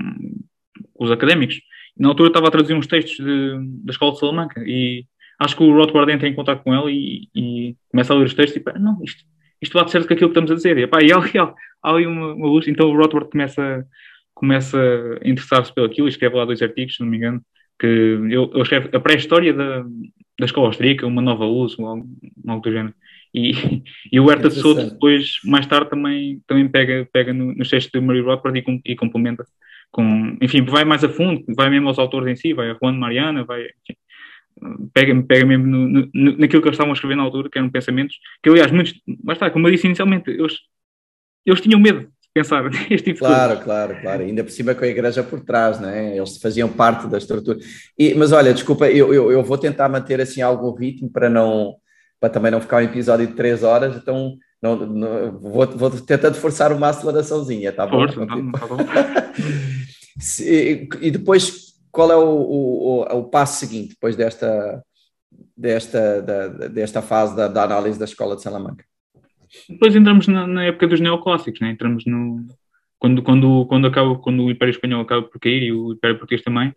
com os académicos. E na altura estava a traduzir uns textos de, da Escola de Salamanca e acho que o Rothbard entra em contato com ele e, e, começa a ler os textos e pá, não, isto, isto bate certo com aquilo que estamos a dizer. E, pá, e há, ali uma, uma, luz, então o Rothbard começa, começa a interessar-se pelo aquilo e escreve lá dois artigos, se não me engano, que ele, ele escreve a pré-história da, da escola austríaca, uma nova luz, algo, algo do género. E, e o Herta de Souto depois, mais tarde, também, também pega, pega no, no texto de Mario Rothbard e, e complementa com, enfim, vai mais a fundo, vai mesmo aos autores em si, vai a Juan Mariana, vai, enfim, pega, pega mesmo no, no, naquilo que eles estavam a escrever na altura, que eram pensamentos, que aliás, muitos, mas está, como eu disse inicialmente, eles, eles tinham medo de pensar este tipo claro, de Claro, claro, claro, ainda por cima com a igreja por trás, né? eles faziam parte da estrutura. E, mas olha, desculpa, eu, eu, eu vou tentar manter assim algum ritmo para não para também não ficar um episódio de três horas, então não, não, vou, vou tentando forçar uma aceleraçãozinha, tá bom? Força, tá, tá bom. e depois, qual é o, o, o, passo seguinte, depois desta, desta, da, desta fase da, da, análise da escola de Salamanca? Depois entramos na, na época dos neoclássicos, né? entramos no... Quando, quando, quando, acaba, quando o Império Espanhol acaba por cair e o Império Português também,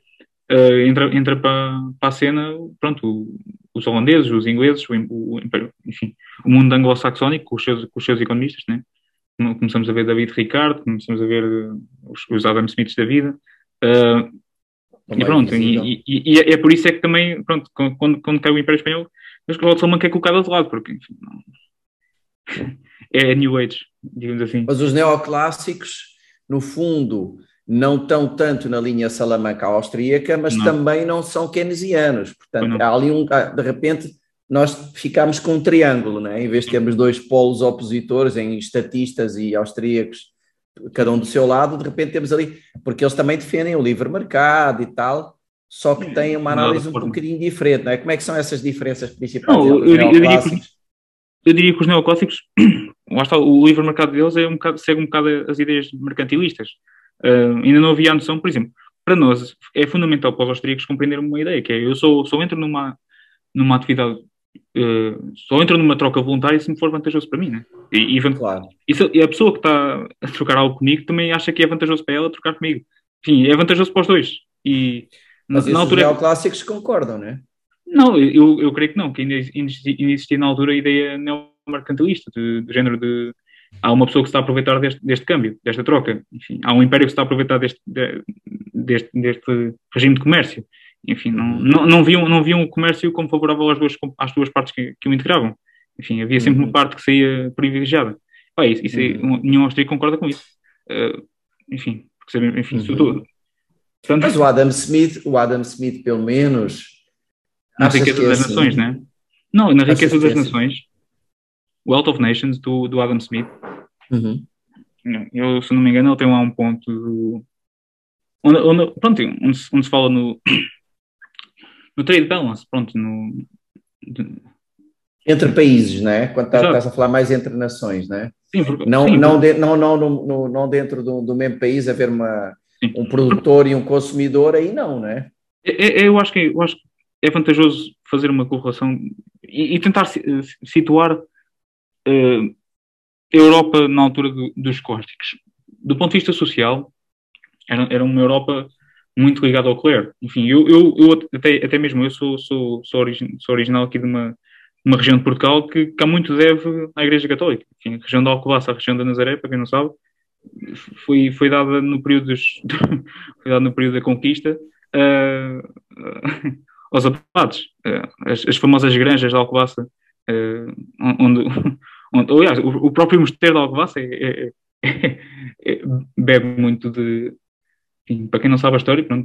uh, entra, entra para, para a cena, pronto, os holandeses, os ingleses, o, o, enfim, o mundo anglo-saxónico com os seus, com os seus economistas, né? Começamos a ver David Ricardo, começamos a ver eh, os, os Adam Smiths da vida. Uh, e pronto, e, e, e, é por isso é que também, pronto, quando, quando cai o Império Espanhol, a escola de Salamanca é colocada de lado, porque enfim, não, é New Age, digamos assim. Mas os neoclássicos, no fundo, não estão tanto na linha Salamanca austríaca, mas não. também não são keynesianos. Portanto, há ali um. De repente, nós ficamos com um triângulo, né? em vez de termos dois polos opositores em estatistas e austríacos, cada um do seu lado, de repente temos ali. Porque eles também defendem o livre mercado e tal. Só que têm uma análise um bocadinho diferente, não é? Como é que são essas diferenças principais? Não, eu, eu, diria que, eu diria que os neoclássicos, lá está, o livre mercado deles é um bocado, segue um bocado as ideias mercantilistas. Uh, ainda não havia a noção, por exemplo, para nós é fundamental para os austríacos compreender uma ideia, que é eu só, só entro numa, numa atividade, uh, só entro numa troca voluntária se me for vantajoso para mim, né? E, e, claro. e, se, e a pessoa que está a trocar algo comigo também acha que é vantajoso para ela trocar comigo. Enfim, é vantajoso para os dois. E Mas na altura. Os clássicos concordam, né? Não, eu, eu creio que não, que ainda existia, existia na altura a ideia neomercantilista, do, do género de há uma pessoa que se está a aproveitar deste, deste câmbio, desta troca. Enfim, há um império que se está a aproveitar deste, deste, deste regime de comércio. Enfim, não, não, não, viam, não viam o comércio como favorável às duas, às duas partes que, que o integravam. Enfim, havia sempre uhum. uma parte que saía privilegiada. Pá, isso, isso uhum. nenhum austríaco concorda com isso. Uh, enfim, porque, enfim, uhum. tudo. Portanto, Mas o Adam Smith, o Adam Smith, pelo menos. Na riqueza das é assim? nações, né? Não, na riqueza das é assim? nações Wealth of Nations, do, do Adam Smith. Uhum. Eu, se não me engano, ele tem lá um ponto onde, onde, pronto, onde, se, onde se fala no, no trade balance, pronto, no, de... entre países, não é? Quando tá, estás a falar mais entre nações, não é? Sim, porque, não, sim, não, de, não, não, não, não dentro do, do mesmo país haver uma, um produtor e um consumidor, aí não, não é? é? Eu acho que, eu acho que é vantajoso fazer uma correlação e, e tentar situar uh, Europa na altura do, dos cósticos. Do ponto de vista social, era, era uma Europa muito ligada ao clero. Enfim, eu, eu, eu até, até mesmo eu sou, sou, sou, sou original aqui de uma, uma região de Portugal que, que há muito deve à Igreja Católica. Enfim, a região da Alcobaça, a região da Nazaré, para quem não sabe, foi, foi dada no período, dos, foi dada no período da conquista uh, uh, aos abates. Uh, as, as, famosas granjas da Alcobaça, onde, onde, aliás, o, o próprio mosteiro de Alcobaça é, é, é, é, bebe muito de. Enfim, para quem não sabe a história, pronto,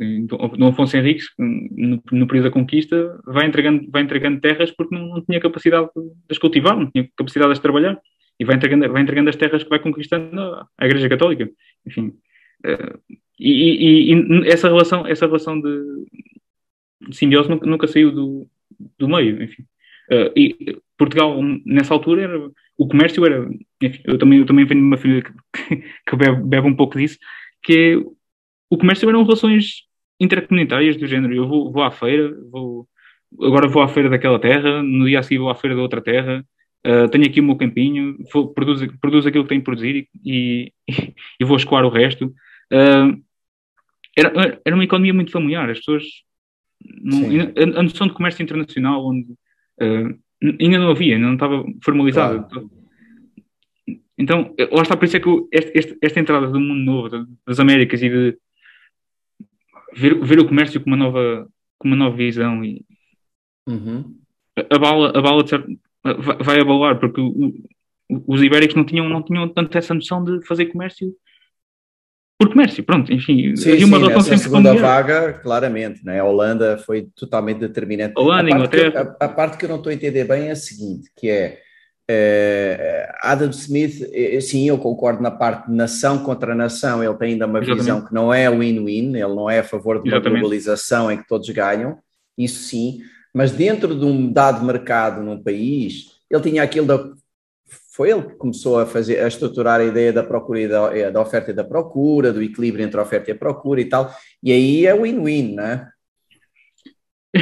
Dom Afonso Henriques, no, no, período da conquista, vai entregando, vai entregando terras porque não, não tinha capacidade de as cultivar, não tinha capacidade de as trabalhar, e vai entregando, vai entregando as terras que vai conquistando à Igreja Católica. Enfim, uh, e, e, e, essa relação, essa relação de, de simbiose nunca, nunca, saiu do, do meio, enfim. Uh, e Portugal, nessa altura, era, o comércio era. Enfim, eu também, eu também venho de uma família que, que bebe, bebe, um pouco disso, que é, o comércio eram relações intercomunitárias do género. Eu vou, vou à feira, vou, agora vou à feira daquela terra, no dia a seguir vou à feira da outra terra, uh, tenho aqui o meu campinho, vou, produzo, produzo aquilo que tenho que produzir e, e, e vou escoar o resto. Uh, era, era uma economia muito familiar, as pessoas. Não, a, a, noção de comércio internacional, onde. Uh, ainda não havia, ainda não estava formalizado. Claro. Então, lá está, por isso é que este, este, esta entrada do mundo novo, das Américas e de ver, ver o comércio com uma nova, com uma nova visão e uhum. abala, abala vai abalar, porque o, os ibéricos não tinham, não tinham tanto essa noção de fazer comércio por comércio, pronto, enfim, sim, havia uma sim, relação sempre segunda vaga, claramente, né? a Holanda foi totalmente determinante. Holanda, a, parte Inglaterra... a, a, parte que eu não estou a entender bem é a seguinte, que é, é Adam Smith, sim, eu concordo na parte de nação contra nação, ele tem ainda uma Exatamente. visão que não é win-win, ele não é a favor de uma Exatamente. globalização em que todos ganham, isso sim, mas dentro de um dado mercado num país, ele tinha aquilo da foi ele que começou a fazer, a estruturar a ideia da procura e da, da, oferta e da procura, do equilíbrio entre a oferta e a procura e tal, e aí é win-win, não é?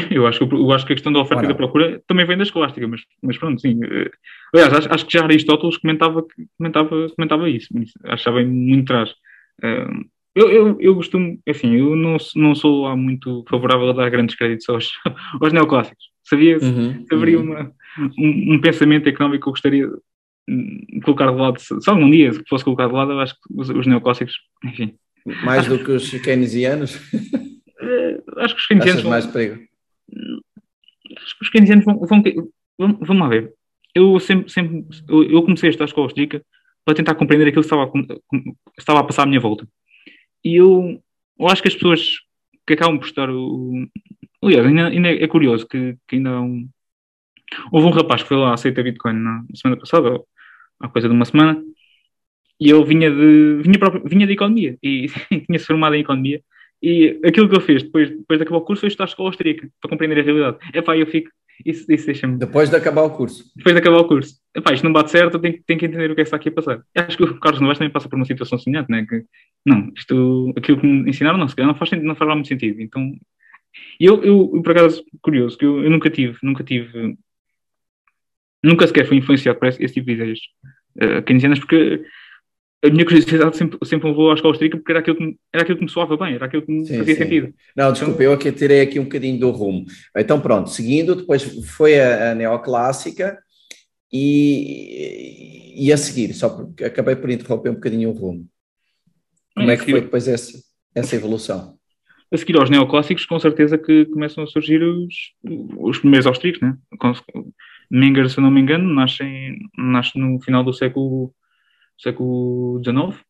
Eu acho, que, eu acho que a questão da oferta e da procura também vem da escolástica, mas, mas pronto, sim. Eh, aliás, acho, acho que já Aristóteles comentava, comentava, comentava isso, achava muito atrás. Eh, eu, eu, eu costumo, assim, eu não, não sou lá muito favorável a dar grandes créditos aos, aos neoclássicos. Sabia, uhum, haveria uhum. Uma, um, um, pensamento económico que eu gostaria colocar de lado, só algum dia que fosse colocar de lado, eu acho que os, os neoclássicos, enfim. Mais do que os keynesianos? Eh, acho que os keynesianos. Vão, mais perigo? Acho que os keynesianos vão, vão, vão, vamos lá ver. Eu sempre, sempre eu, eu comecei a estudar escolas de dica para tentar compreender aquilo que estava a, estava a passar à minha volta. E eu, eu acho que as pessoas que acabam por estar. O, aliás, ainda, ainda é curioso que, que ainda há um, houve um rapaz que foi lá aceitar Bitcoin na semana passada, há coisa de uma semana, e ele vinha de, vinha, vinha de economia e tinha-se formado em economia. E aquilo que ele fez depois, depois de acabar o curso foi estudar a escola austríaca para compreender a realidade. É pá, eu fico. Isso, isso deixa-me. Depois de acabar o curso. Depois de acabar o curso. É pá, isto não bate certo, eu tenho, tenho que entender o que é que está aqui a passar. Eu acho que o Carlos Novaes também passa por uma situação semelhante, né? Que, não, isto, aquilo que me ensinaram, não, não faz, não faz muito sentido. Então, eu, eu, por acaso, curioso, que eu, eu nunca tive, nunca tive nunca sequer fui influenciado por esse, esse tipo de ideias uh, keynesianas, porque a minha curiosidade sempre, sempre levou à escola austríaca porque era aquilo, que, era aquilo que me soava bem, era aquilo que me sim, fazia sim. sentido. Não, desculpa, eu aqui tirei aqui um bocadinho do rumo. Então pronto, seguindo, depois foi a, a neoclássica e, e a seguir, só porque acabei por interromper um bocadinho o rumo. Como é que foi depois essa, essa evolução? A seguir aos neoclássicos, com certeza que começam a surgir os, os primeiros austríacos, né? Menger, se não me engano, nasce, nasce no final do século, século XIX,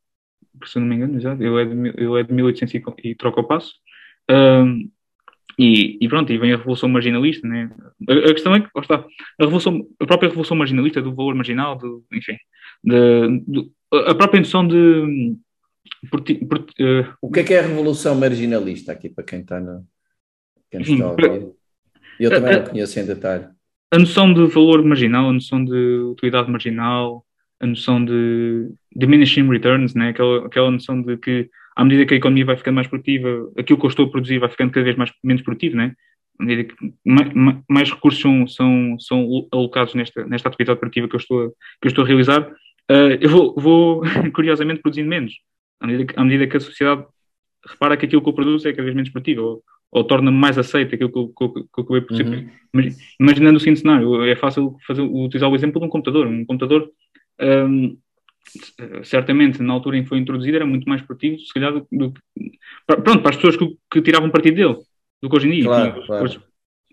se não me engano, exato. Ele é de, ele é de 1800 e, e troca o passo. Um, e, e, pronto, e vem a Revolução Marginalista, né? A, a questão é que, está, a, revolução, a própria Revolução Marginalista, do valor marginal, do, enfim, de, de, a própria noção de. Por, por, uh, o que é que é a Revolução Marginalista aqui, para quem está no. Quem está a ouvir? Eu também não conheço em detalhe a noção de valor marginal, a noção de utilidade marginal, a noção de diminishing returns, né? aquela, aquela noção de que à medida que a economia vai ficando mais produtiva, aquilo que eu estou a produzir vai ficando cada vez mais, menos produtivo, né? à medida que mais, mais recursos são, são, são alocados nesta, nesta atividade produtiva que eu estou a, que eu estou a realizar, uh, eu vou, vou, curiosamente produzindo menos, à medida, que, à medida que a sociedade repara que aquilo que eu produzo é cada vez menos produtivo, ou torna mais aceito aquilo que eu, que, que eu acabei por ser. Uhum. Imaginando o seguinte cenário, é fácil fazer, utilizar o exemplo de um computador. Um computador, um, certamente, na altura em que foi introduzido, era muito mais produtivo, se calhar, do, do pronto, para as pessoas que, que, tiravam partido dele, do que hoje em dia. Claro, claro.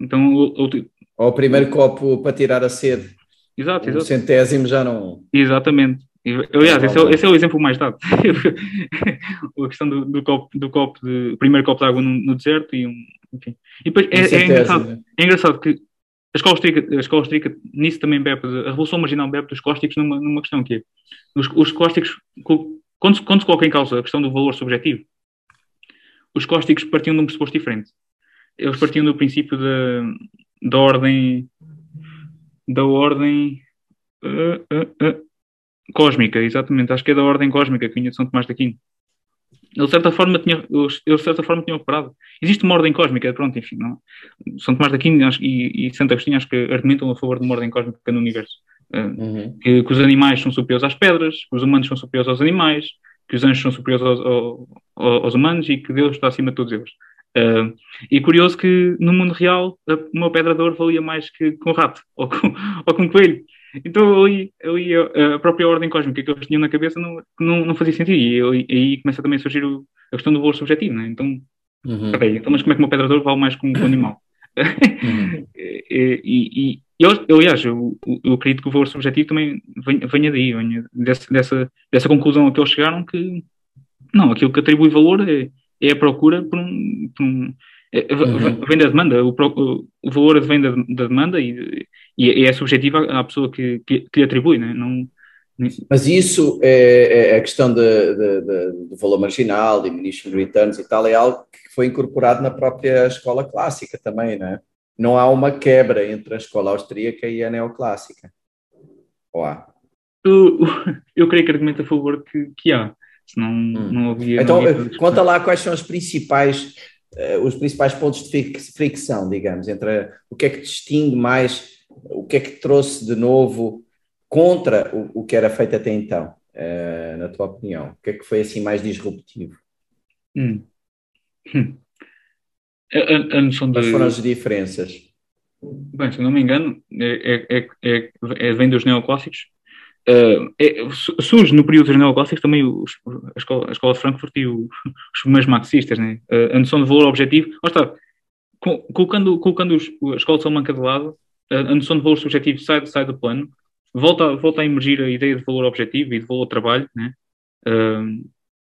Então, o, o, ou o primeiro copo para tirar a sede. Exato, exato. O centésimo já não. Exatamente. Aliás, esse é, esse é, o exemplo mais dado. a questão do, do, copo, do copo de, primeiro copo de água no, no deserto e um, enfim. E depois é, é, engraçado, né? é engraçado que a escola austríaca, a escola austríaca nisso também bebe, a Revolução Marginal bebe dos cósticos numa, numa questão que é, os, os cósticos, quando se, quando se coloca em causa a questão do valor subjetivo, os cósticos partiam de um pressuposto diferente. Eles partiam do princípio da, da ordem da ordem uh, uh, uh, Cósmica, exatamente, acho que é da ordem cósmica que vinha de São Tomás de Aquino. Ele, de certa forma, tinha, eles, de certa forma, tinham operado. Existe uma ordem cósmica, pronto, enfim, não? São Tomás de Aquino e, e Santo Agostinho acho que argumentam a favor de uma ordem cósmica no universo. Uhum. Que, que, os animais são superiores às pedras, que os humanos são superiores aos animais, que os anjos são superiores aos, aos, aos humanos e que Deus está acima de todos eles. Uh, e curioso que no mundo real uma pedra de ouro valia mais que, que um rato ou com, ou com um coelho. Então ali, ali a própria ordem cósmica que eles tinham na cabeça não, não, não fazia sentido. E aí, aí começa também a surgir o, a questão do valor subjetivo, né? Então, uhum. peraí, então, mas como é que uma pedra de ouro vale mais que um, animal? Uhum. e, e, e eu, aliás, eu, eu acredito que o valor subjetivo também venha, daí, venha dessa, dessa, dessa conclusão a que eles chegaram que Não, aquilo que atribui valor é, é a procura por um. Por um uhum. Vem da demanda, o, o, valor vem da, da demanda e, e, é subjetiva à pessoa que, que, que lhe atribui, né? não Mas isso é, é a questão de, de, de, do valor marginal, diminishing returns e tal, é algo que foi incorporado na própria escola clássica também, não é? Não há uma quebra entre a escola austríaca e a neoclássica. Ou há? Eu, eu creio que argumento a favor que, que há senão hum. não havia. Então, conta lá quais são os principais, os principais pontos de fricção, digamos, entre o que é que distingue mais, o que é que trouxe de novo contra o, o que era feito até então, uh, na tua opinião? O que é que foi assim mais disruptivo? Hum. Hum. Quais foram as diferenças? Bem, se não me engano, é, é, é, é vem dos neoclássicos Uh, é, surge no período dos neoclássicos também os, a, escola, a, escola, de Frankfurt e os primeiros marxistas, né? Uh, a noção de valor objetivo. Lá está, colocando, colocando os, a escola de Salamanca de lado, a, a noção de valor subjetivo sai, sai do plano, volta, volta a emergir a ideia de valor objetivo e de valor trabalho, né? Uh,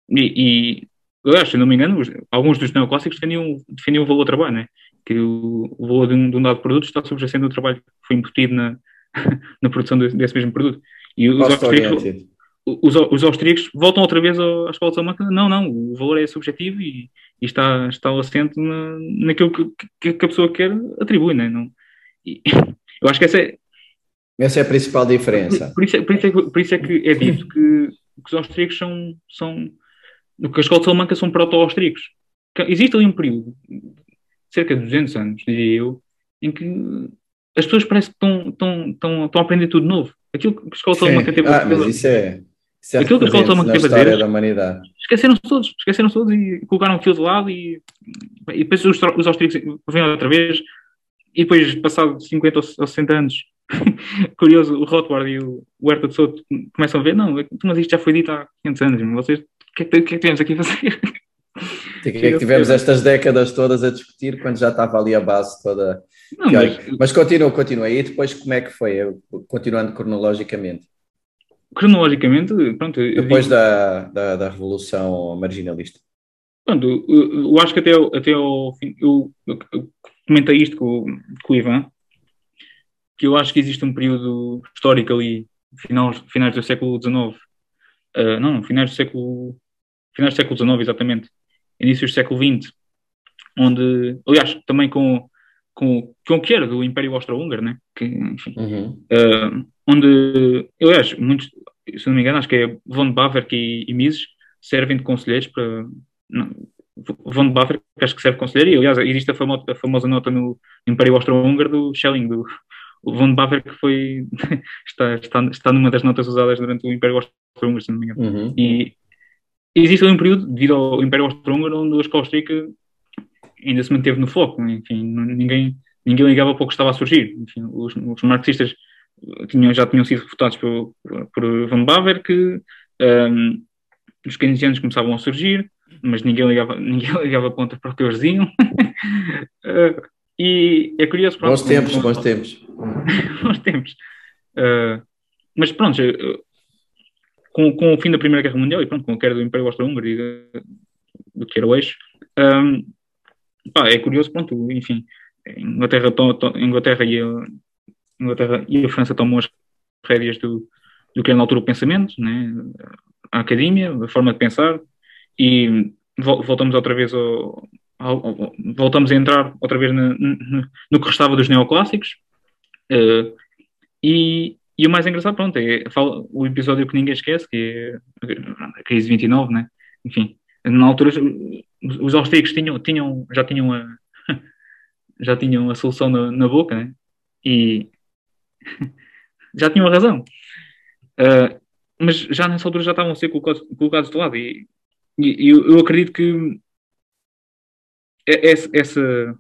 e, e aliás, se não me engano, alguns dos neoclássicos defendiam, defendiam o valor trabalho, né? que o, o valor de um, de um, dado produto está subjacendo ao trabalho que foi embutido na, na produção desse mesmo produto. E os austríacos, os, os, austríacos voltam outra vez à escola de Salamanca. Não, não, o valor é subjetivo e, e está, está assente na, naquilo que, que, a pessoa quer atribui, né? não e, Eu acho que essa é. Essa é a principal diferença. Por, isso, é, por, isso, é, por isso é que é dito que, que os austríacos são, são. que a escola de Salamanca são proto-austríacos. Existe ali um período, cerca de 200 anos, diria eu, em que as pessoas parecem que estão, estão, estão, estão a aprender tudo novo. Aquilo que a escola Salamanca teve ah, mas isso é, isso é aquilo que a escola Salamanca teve a dizer, da humanidade. Esqueceram-se todos, esqueceram-se todos e colocaram aquilo de lado e, e depois os, os austríacos vêm outra vez e depois, passado 50 ou 60 anos, curioso, o Rothbard e o Huerta de Souto começam a ver, não, mas isto já foi dito há 500 anos, vocês, o que, é que, que, é que temos aqui a fazer? O que é que tivemos estas décadas todas a discutir quando já estava ali a base toda não, mas... mas continua, continua. E depois como é que foi? Continuando cronologicamente. Cronologicamente, pronto. Depois digo... da, da, da, Revolução Marginalista. Pronto, eu, eu acho que até, até ao fim, eu, eu, comentei isto com, com o Ivan, que eu acho que existe um período histórico ali, finais, finais do século XIX, uh, ah, não, finais do século, finais do século XIX, exatamente, início do século XX, onde, aliás, também com com, com o que era do Império Austro-Húngaro, né? Que, enfim, uhum. uh, onde, aliás, muitos, se não me engano, acho que é von Baverk e, e Mises servem de conselheiros para. Não, von Baverk, acho que serve de conselheiro, e aliás, existe a famosa, a famosa nota no Império Austro-Húngaro do Schelling, do o von Baverk foi está, está, está numa das notas usadas durante o Império Austro-Húngaro, se não me engano. Uhum. E existe ali um período, devido ao Império Austro-Húngaro, onde a austríaca ainda se manteve no foco, enfim, ninguém, ninguém ligava para o que estava a surgir. Enfim, os, os marxistas tinham, já tinham sido refutados por, por Van Baver, que um, os keynesianos começavam a surgir, mas ninguém ligava, ninguém ligava ponta para o que eles diziam. uh, e é curioso... Pronto, bons tempos, bons tempos. bons tempos. Uh, mas pronto, uh, com, com o fim da Primeira Guerra Mundial e pronto, com a queda do Império Austro-Húngaro e do que era o eixo, um, pá, é curioso, pronto, enfim, Inglaterra, to, to, Inglaterra, e a, Inglaterra e a França tomam as rédeas do, do que era na altura o pensamento, né? a academia, a forma de pensar, e voltamos outra vez ao, ao, ao, voltamos a entrar outra vez no, no, no que restava dos neoclássicos, uh, e, e o mais engraçado, pronto, é fala, o episódio que ninguém esquece, que é a crise 29, né? Enfim, na altura os austríacos tinham, tinham, já tinham a já tinham a solução na, na boca né? e já tinham a razão uh, mas já nessa altura já estavam a ser colocados, colocados de lado e, e eu, eu, acredito que essa, essa,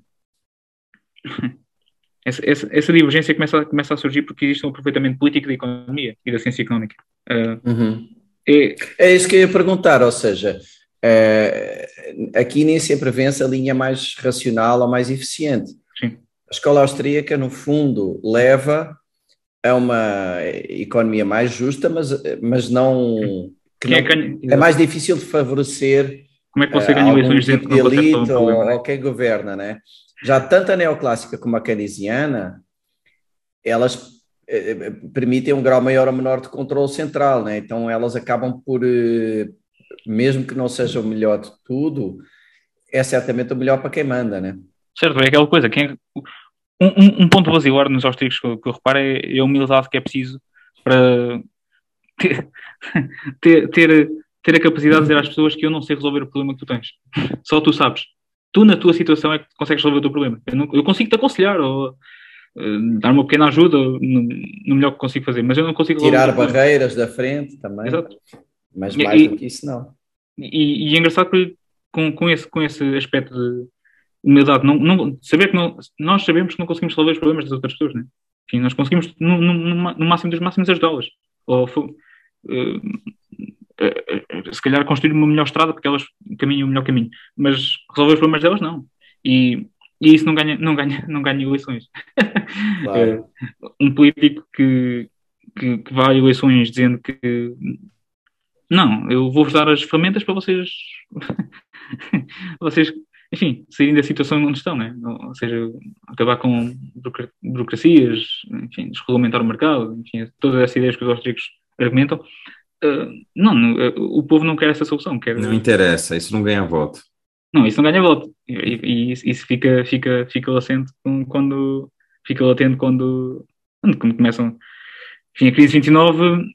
essa, essa, divergência começa a, começa a surgir porque existe um aproveitamento político da economia e da ciência económica uh, uhum. é, é isso que eu ia perguntar, ou seja aqui nem sempre vence a linha mais racional ou mais eficiente. Sim. A escola austríaca, no fundo, leva a uma economia mais justa, mas, mas não que não, é, é, mais difícil de favorecer como é que você ganha eleições tipo de elite ou, ou quem governa, né? Já tanto a neoclássica como a keynesiana, elas eh, eh, permitem um grau maior ou menor de controle central, né? Então elas acabam por, eh, mesmo que não seja o melhor de tudo, é certamente o melhor para quem manda, né? Certo, é aquela coisa, quem, um, um, um ponto vazio nos austríacos que, que eu reparo é, é a humildade que é preciso para ter, ter, ter, ter a capacidade de dizer às pessoas que eu não sei resolver o problema que tu tens. Só tu sabes. Tu, na tua situação, é que consegues resolver o teu problema. Eu, não, eu consigo te aconselhar ou uh, dar uma pequena ajuda no, no, melhor que consigo fazer, mas eu não consigo tirar barreiras da frente também. Exato. Mas mais e, do que isso, não. E, e é engraçado que com, com, esse, com esse aspecto de humildade, não, não, saber que não, nós sabemos que não conseguimos resolver os problemas das outras pessoas, né? Enfim, nós conseguimos, no, no, no máximo dos máximos, ajudá-las. Ou, uh, uh, se calhar, construir uma melhor estrada porque elas caminham o melhor caminho. Mas resolver os problemas delas, não. E, e isso não ganha, não ganha, não ganha eleições. Claro. um político que, que, que vai a eleições dizendo que não, eu vou-vos dar as ferramentas para vocês vocês enfim, saírem da situação onde estão, né? ou seja, acabar com burocracias, enfim, desregulamentar o mercado, enfim, todas essas ideias que os austríacos argumentam. Uh, não, uh, o povo não quer essa solução. Quer... Não interessa, isso não ganha voto. Não, isso não ganha voto. E, e isso fica, fica, fica latente quando fica latente quando, quando começam enfim, a crise 29,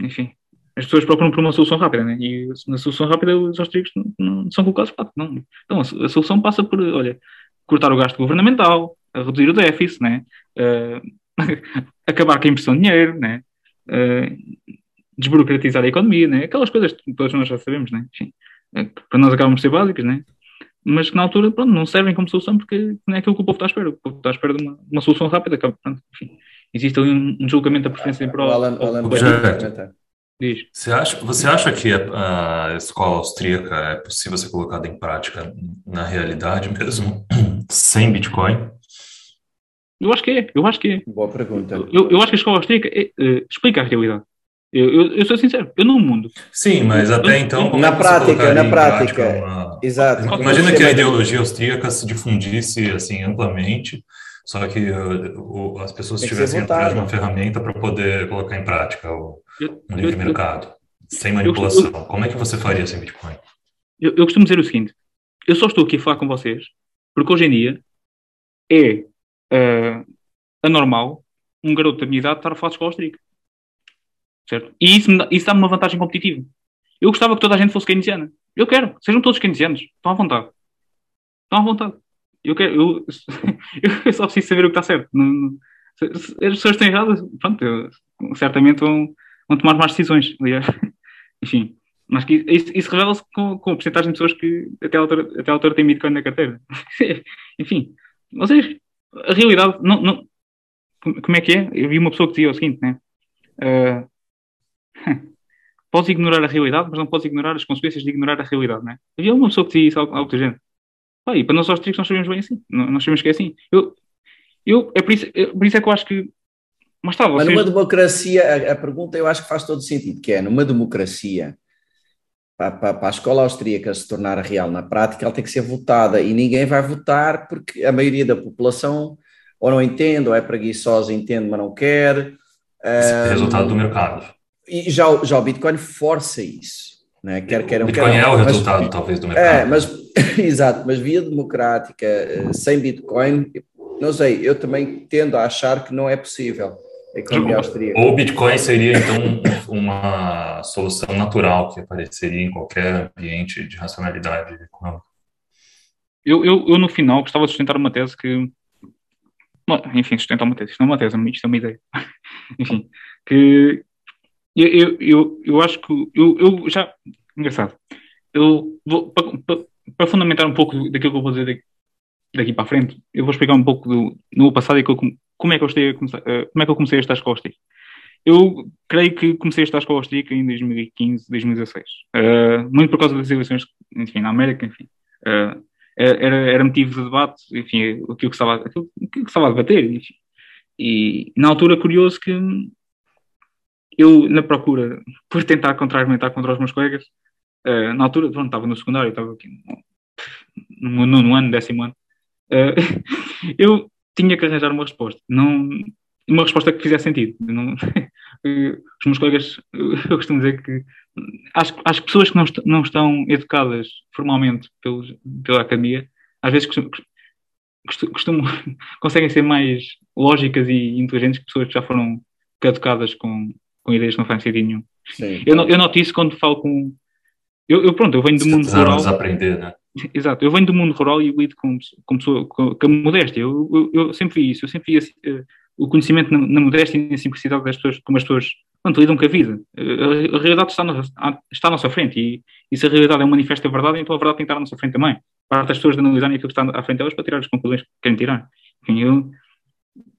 enfim, as pessoas procuram por uma solução rápida, né? e na solução rápida os austríacos não, não são colocados para não. Então a, a, solução passa por, olha, cortar o gasto governamental, reduzir o déficit, né? Uh, acabar com a impressão de dinheiro, né? Uh, desburocratizar a economia, né? aquelas coisas que todos nós já sabemos, né? Enfim, uh, para nós acabam por ser básicas, né? mas que na altura pronto, não servem como solução porque não é aquilo que o povo está à espera. O povo está à espera de uma, uma solução rápida. Que, pronto, enfim, existe ali um, um julgamento da preferência em prol. Alan, Alan, Alan, Diz. Você acha, você acha que a, a escola austríaca é possível ser colocada em prática na realidade mesmo, sem Bitcoin? Eu acho que é, eu acho que é. Boa pergunta. Eu, eu acho que a escola austríaca é, é, explica a realidade. Eu, eu, eu, sou sincero, eu no mundo. Sim, mas até então. na é prática, na prática. Uma... Exato. Imagina que a ideologia austríaca se difundisse assim amplamente, só que uh, as pessoas tivessem atrás de uma ferramenta para poder colocar em prática o, no livre mercado, sem manipulação. Como é que você faria sem Bitcoin? Eu, eu, costumo dizer o seguinte: eu só estou aqui a falar com vocês porque hoje em dia é uh, anormal um garoto da minha idade estar a falar de escola austríaca. Certo? E isso, dá, isso dá-me uma vantagem competitiva. Eu gostava que toda a gente fosse keynesiana. Eu quero. Sejam todos keynesianos. Estão à vontade. Estão à vontade. Eu quero. Eu, eu só preciso saber o que está certo. Se, as pessoas estão erradas, pronto, eu, certamente vão vão tomar mais decisões, aliás. Enfim, mas que isso, isso revela-se com, com a porcentagem de pessoas que até a altura, até a altura têm Bitcoin na carteira. Enfim, vocês, a realidade, não, não, como é que é? Eu vi uma pessoa que dizia o seguinte, né? Uh, podes ignorar a realidade, mas não podes ignorar as consequências de ignorar a realidade, né? Havia uma pessoa que dizia isso algo do género. Pá, e para nós austríacos nós sabemos bem assim. Nós sabemos que é assim. Eu, eu, é por isso, é, por isso é que eu acho que mas, tá, vocês... Mas numa democracia, a, a, pergunta eu acho que faz todo sentido, que é numa democracia, para, para, para, a escola austríaca se tornar real na prática, ela tem que ser votada e ninguém vai votar porque a maioria da população ou não entende, ou é preguiçosa, entende, mas não quer. Esse é resultado do mercado. E já, já o Bitcoin força isso. Né? Quer, quer, o Bitcoin quer, é o mas, resultado, talvez, do é, mercado. É, mas, exato, mas via democrática, eh, sem Bitcoin, não sei, eu também tendo a achar que não é possível. Ou o Bitcoin seria, então, uma solução natural que apareceria em qualquer ambiente de racionalidade econômica? Eu, eu, eu, no final, gostava de sustentar uma tese que. Enfim, sustentar uma tese, isto não é uma tese, isto é uma ideia. enfim, que. Eu, eu, eu, acho que. Eu, eu já. Engraçado. Eu vou. Para, para, fundamentar um pouco daquilo que eu vou dizer daqui para a frente, eu vou explicar um pouco do, no passado e como é que eu começar, uh, como é que eu comecei a estar escola austríaca. Eu creio que comecei a estar escola austríaca em 2015, 2016. Uh, muito por causa das eleições, enfim, na América, enfim. Uh, era, era motivo de debate, enfim, aquilo que estava, aquilo que estava a debater, enfim. E na altura, curioso que eu, na procura, por tentar contra-argumentar contra os meus colegas, uh, na altura, pronto, estava no secundário, estava aqui no nono ano, décimo ano, uh, eu tinha que arranjar uma resposta. Não, uma resposta que fizesse sentido. Não, os meus colegas, eu costumo dizer que as, as pessoas que não, est não estão educadas formalmente pelos, pela academia, às vezes costumam, costumam, conseguem ser mais lógicas e inteligentes que pessoas que já foram educadas com, com ideias que não fazem sentido nenhum. Sim, eu, eu noto isso quando falo com. Eu, eu pronto, eu venho do mundo rural. aprender, né? Exato, eu venho do mundo rural e lido com, com, pessoa, com, com a modéstia. Eu, eu, eu, sempre vi isso, eu sempre vi uh, o conhecimento na, na, modéstia e na simplicidade das pessoas, como as pessoas pronto, lidam com a vida. Uh, a, a, realidade está, no, está à nossa frente e, e se a realidade é um manifesto da verdade, então a verdade tem que estar à nossa frente também. Parte das pessoas de analisarem aquilo que está à frente delas para tirar as conclusões que querem tirar. Enfim, eu,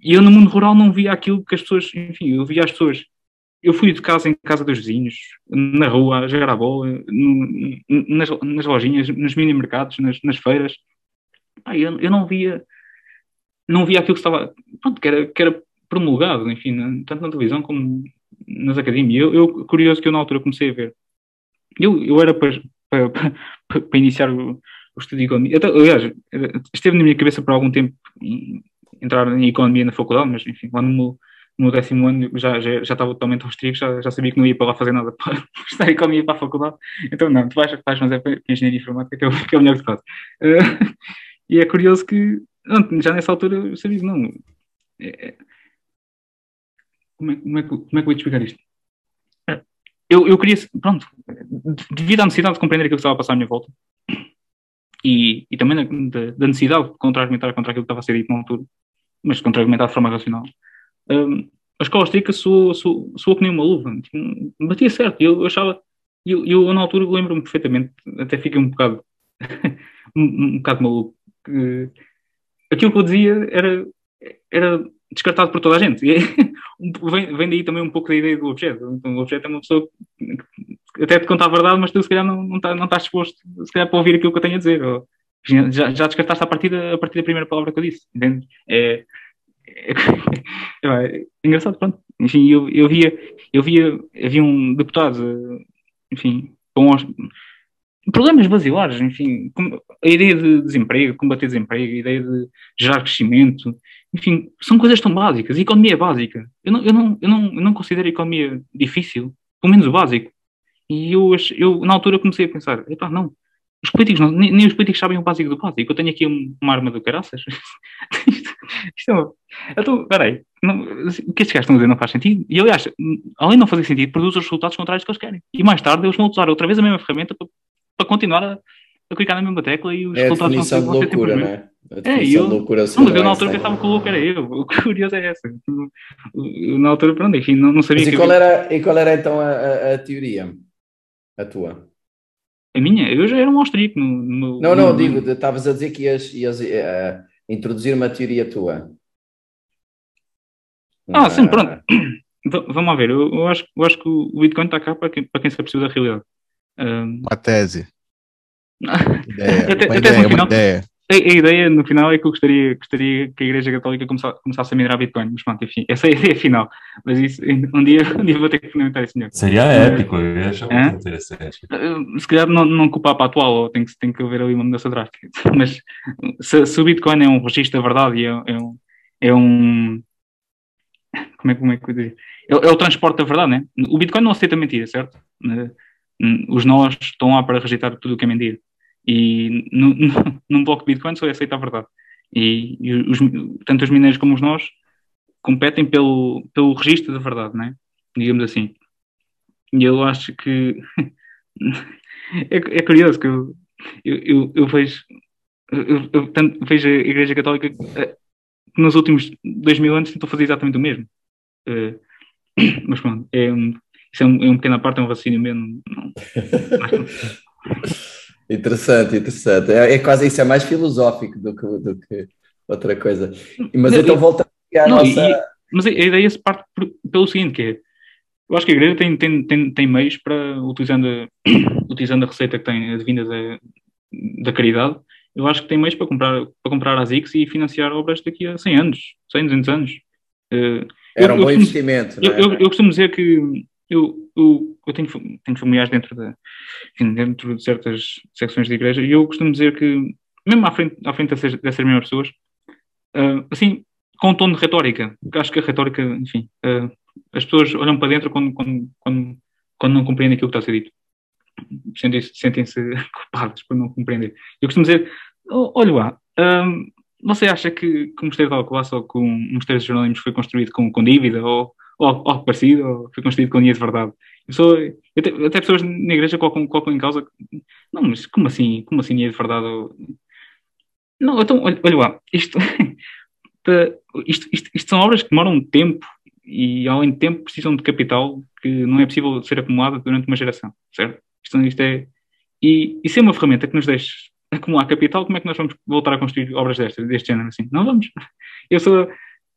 eu no mundo rural não via aquilo que as pessoas, enfim, eu via as pessoas eu fui de casa em casa dos vizinhos, na rua, a jogar a bola, nas, nas lojinhas, nos mini mercados, nas, nas feiras. Ah, eu, eu, não via não via aquilo que estava, pronto, que era, que era promulgado, enfim, tanto na televisão como nas academias. Eu, eu, curioso que eu na altura comecei a ver. Eu, eu era para, para, para, para iniciar o, o estudo de economia. Até, aliás, esteve na minha cabeça por algum tempo entrar em economia na faculdade, mas enfim, lá no meu no décimo ano já, já, já estava totalmente restrito, já, já sabia que não ia para lá fazer nada para estudar economia para a faculdade. Então, não, tu vais, vais mas é para engenharia informática, que é o, que é o melhor que faz. Uh, e é curioso que, já nessa altura, eu sabia não. É, é, como, é, como, é, como é que eu vou te explicar isto? Eu, eu queria, pronto, devido à necessidade de compreender aquilo que estava a passar à minha volta, e, e também da, da necessidade de contra-argumentar contra aquilo que estava a ser dito na altura, mas contra-argumentar de forma racional, um, a escola austríaca soou, soou, soou que nem uma luva, tipo, batia certo, eu, eu achava, eu, eu na altura lembro-me perfeitamente, até fiquei um bocado, um, um bocado maluco, que aquilo que eu dizia era, era descartado por toda a gente, vem, vem daí também um pouco da ideia do objeto, então, o objeto é uma pessoa que até te conta a verdade, mas tu se calhar não, não, tá, não estás disposto, se calhar, para ouvir aquilo que eu tenho a dizer, ou, já, já descartaste a partir, da, a partir da primeira palavra que eu disse, entende? É, engraçado, pronto. Enfim, eu, eu via, eu via, havia um deputado, enfim, com os, problemas basilares, enfim, a ideia de desemprego, combater desemprego, a ideia de gerar crescimento, enfim, são coisas tão básicas. A economia é básica. Eu não, eu não, eu não, eu não considero a economia difícil, pelo menos o básico. E eu, eu na altura comecei a pensar, epá, não, os políticos não, nem, nem, os políticos sabem o básico do básico. Eu tenho aqui uma arma do caraças. isto, isto é. Então, peraí, não, o que estes gajos estão a dizer não faz sentido. E aliás, além de não fazer sentido, produz os resultados contrários que eles querem. E mais tarde eles vão usar outra vez a mesma ferramenta para, para continuar a, a clicar na mesma tecla e os é resultados vão ser, loucura, não é? É, eu, loucura não, mas eu na altura pensava que o louco era eu. O curioso é essa. Na altura, pronto, enfim, não, não sabia. Mas e, qual era, e qual era então a, a, a teoria? A tua? A minha? Eu já era um austríaco. No, no, não, não, no... digo, estavas a dizer que ias, ias uh, introduzir uma teoria tua. Ah, sim, pronto. Vamos lá ver, eu, eu, acho, eu acho que o Bitcoin está cá para quem, para quem se apercebeu da realidade. Um... Uma tese. ideia, até, uma até ideia, final, ideia. A, ideia no final é que eu gostaria, gostaria que a Igreja Católica começasse, a minerar Bitcoin, mas pronto, enfim, essa é a ideia final. Mas isso, um dia, um dia vou ter que fundamentar isso melhor. Seria épico, eu ia achar muito interessante. Se calhar não, não culpar para a atual, ou tem que, tem que haver ali uma mudança drástica. Mas se, se o Bitcoin é um registro da verdade e é, é, um, é um. Como é, como é que eu dizer? É, é o transporte da verdade, né? O Bitcoin não aceita mentira, certo? Os nós estão lá para rejeitar tudo o que é mentira. E no, no, num bloco de Bitcoin só é aceita a verdade. E, e os, tanto os mineiros como os nós competem pelo, pelo registro da verdade, né? digamos assim. E eu acho que é, é, curioso que eu, eu, eu, vejo, eu, eu, tanto, vejo a Igreja Católica eh, que nos últimos dois mil anos tentou fazer exatamente o mesmo. Uh, mas pronto, é, isso é, um, é um pequena parte, é um raciocínio mesmo. Não, Interessante, interessante. É, é, quase isso, é mais filosófico do que, do que outra coisa. Mas não, então voltando à não, nossa. E, mas a ideia se parte por, pelo seguinte, que é, eu acho que a igreja tem, tem, tem, tem meios para, utilizando a, utilizando a receita que tem advinda da, da caridade, eu acho que tem meios para comprar, para comprar as X e financiar obras daqui a 100 anos, 100, 200 anos. Uh, Era eu, um bom investimento. Eu, é? eu, eu, costumo dizer que eu, eu, eu tenho, tenho familiares dentro, de, enfim, dentro de certas secções de igreja e eu costumo dizer que, mesmo à frente, à frente dessas, dessas mesmas pessoas, uh, assim, com um tom de retórica, porque acho que a retórica, enfim, uh, as pessoas olham para dentro quando, quando, quando, quando não compreendem aquilo que está a ser dito. Sentem-se sentem culpados por não compreender. Eu costumo dizer, oh, olha lá, um, você acha que, que o Mosteiro de Alcobaça ou que o Mosteiro de Jerónimos foi construído com, com dívida ou, ou algo parecido ou foi construído com dinheiro de verdade? Eu sou, até, até, pessoas na igreja colocam, colocam em causa não, mas como assim, como assim dinheiro de verdade? Não, então, olha, olha lá, isto, isto, isto, isto são obras que demoram tempo e, além de tempo, precisam de capital que não é possível ser acumulado durante uma geração, certo? Isto, isto é, e, e ser uma ferramenta que nos deixe acumular capital, como é que nós vamos voltar a construir obras destas, deste género assim? Não vamos. Eu sou.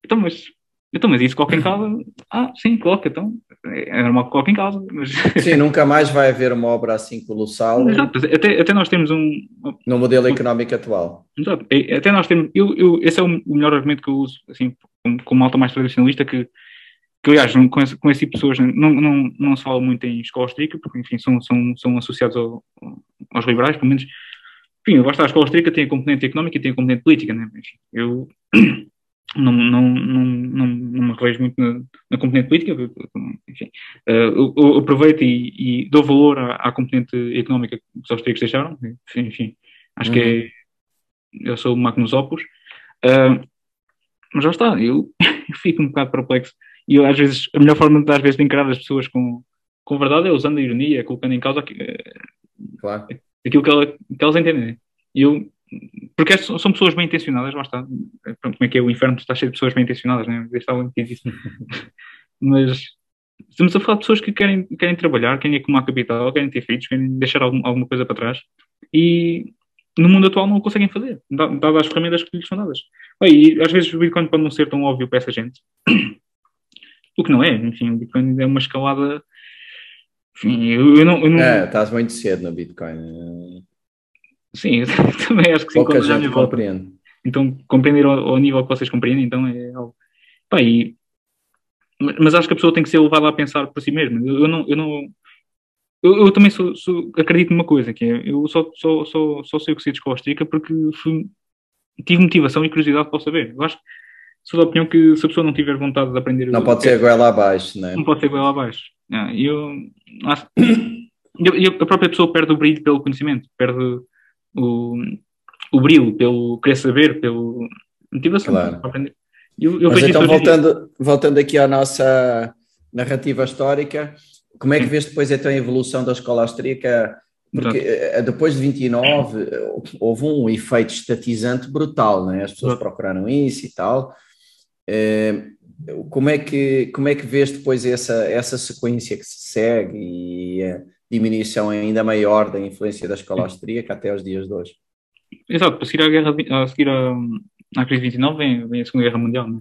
Então, mas, então, mas isso coloca em causa? Ah, sim, coloca, então. É normal que coloque em causa. Mas... Sim, nunca mais vai haver uma obra assim colossal. Exato, até, até nós temos um. No modelo económico atual. Exato, até nós temos. Eu, eu, esse é o melhor argumento que eu uso, assim, como, como malta mais tradicionalista, que que aliás, com esse, com esse tipo de pessoas não, não, não se fala muito em escola austríaca, porque enfim, são, são, são associados ao, aos liberais, pelo menos. Enfim, eu gosto da escola austríaca, tem a componente económica e tem a componente política, né? Enfim, eu não, não, não, não, não me revejo muito na, na componente política, enfim, uh, eu, eu, aproveito e, e, dou valor à, à, componente económica que os austríacos deixaram, enfim, enfim acho uhum. que é, uhum. eu sou o Magnus Opus, uh, mas já está, eu, eu fico um bocado perplexo e eu, às vezes, a melhor forma de, às vezes, de encarar as pessoas com, com verdade é usando a ironia, colocando em causa claro. aquilo que, ela, que elas entendem. E eu, porque são, pessoas bem intencionadas, lá está. Como é que é o inferno? Está cheio de pessoas bem intencionadas, né? Mas estamos a falar de pessoas que querem, querem trabalhar, querem acumular capital, querem ter filhos, querem deixar algum, alguma coisa para trás e no mundo atual não o conseguem fazer, dadas as ferramentas que lhes são dadas. E às vezes o Bitcoin pode não ser tão óbvio para essa gente, o que não é, enfim, o Bitcoin é uma escalada. Enfim, eu, eu, não, eu não. É, estás muito cedo no Bitcoin. Sim, também acho que sim. Pouca gente compreende. Então, compreender ao, ao, nível que vocês compreendem, então é algo. Pá, e, mas acho que a pessoa tem que ser levada a pensar por si mesma. Eu, eu não. Eu, não eu, eu também sou, sou, acredito numa coisa, que é, eu só, só, só, só sei o que sei de escola porque fui, tive motivação e curiosidade para saber. Eu acho que sou da opinião que se a pessoa não tiver vontade de aprender. Não pode ser goela abaixo, né? Não pode ser goela abaixo. É, eu, acho, eu, a própria pessoa perde o brilho pelo conhecimento, perde o, o brilho pelo querer saber, pelo motivação claro. para aprender. Eu, eu Mas então, voltando, voltando aqui à nossa narrativa histórica, como é que vês depois então a evolução da escola austríaca? Porque Exato. Eh, depois de 29 houve um efeito estatizante brutal, né? as pessoas Exato. procuraram isso e tal. Eh, como é que, como é que vês depois essa, essa sequência que se segue e a diminuição ainda maior da influência da escola austríaca até os dias de hoje? Exato, a seguir à, guerra, a seguir à, à crise de 29 vem, vem a Segunda Guerra Mundial. Né?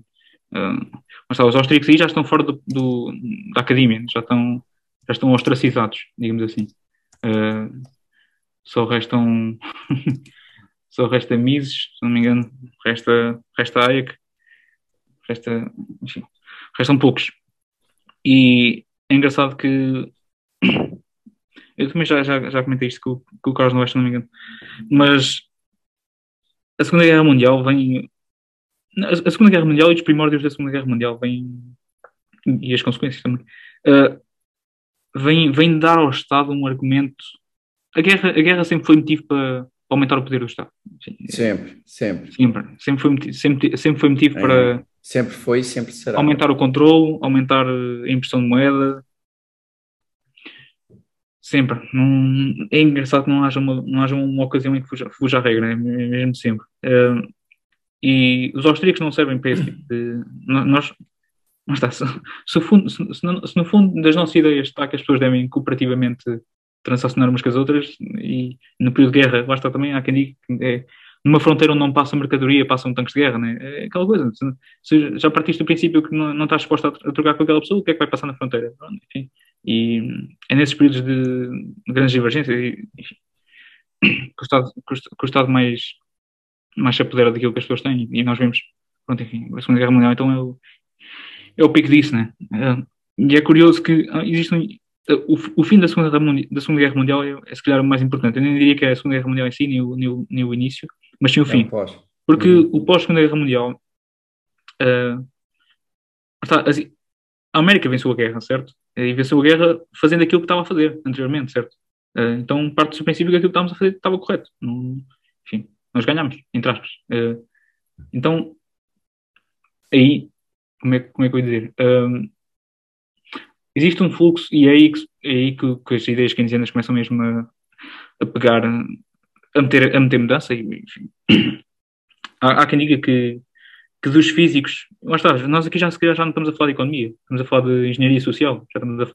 Uh, mas tá, os austríacos aí já estão fora do, do, da academia, já estão, já estão ostracizados, digamos assim. Uh, só restam só resta Mises, se não me engano, resta, resta Hayek, resta, enfim, restam poucos. E é engraçado que eu também já, já, já comentei isto com, com o Carlos Noeste, não me engano, mas a Segunda Guerra Mundial vem. A Segunda Guerra Mundial e os primórdios da Segunda Guerra Mundial vêm. e as consequências também. Uh, vem, vem dar ao Estado um argumento. A guerra, a guerra sempre foi motivo para aumentar o poder do Estado. Sempre, sempre. Sempre, sempre foi motivo, sempre, sempre foi motivo é. para Sempre foi e sempre será. Aumentar o controle, aumentar a impressão de moeda. Sempre. É engraçado que não haja uma, não haja uma ocasião em que fuja, fuja a regra, é mesmo sempre. Uh, e os austríacos não servem para esse tipo de. Nós, não está, se, se, fundo, se, se, no, fundo das nossas ideias está que as pessoas devem cooperativamente transacionar umas com as outras, e no período de guerra, lá está também, há quem diga que é, numa fronteira onde não passa mercadoria, passam tanques de guerra, né? é aquela coisa. Se já partiste do princípio que não, não estás disposto a, a trocar com aquela pessoa, o que é que vai passar na fronteira? Enfim. E é nesses períodos de grandes divergências, enfim, que o Estado, que o Estado mais, mais se apodera daquilo que as pessoas têm. E nós vemos, pronto, enfim, a Segunda Guerra Mundial então é o, é o pico disso, né? É, e é curioso que ah, existe um, o, o, fim da Segunda, da Segunda Guerra Mundial é, é, se calhar o mais importante. Eu nem diria que é a Segunda Guerra Mundial em si, nem o, nem o, nem o início, mas sim o fim. É Porque uhum. o pós-Segunda Guerra Mundial. Uh, a América venceu a guerra, certo? E venceu a guerra fazendo aquilo que estava a fazer anteriormente, certo? Uh, então parte do princípio que aquilo que estávamos a fazer estava correto. enfim, nós ganhámos, entre aspas. Uh, então, aí, como é, como é que eu ia dizer? existe um fluxo e é aí que, é aí que, que as ideias keynesianas começam mesmo a, a pegar, a meter, a meter mudança. E, enfim. Há, há quem diga que, que dos físicos, lá está, nós aqui já, já não estamos a falar de economia, estamos a falar de engenharia social, já estamos a,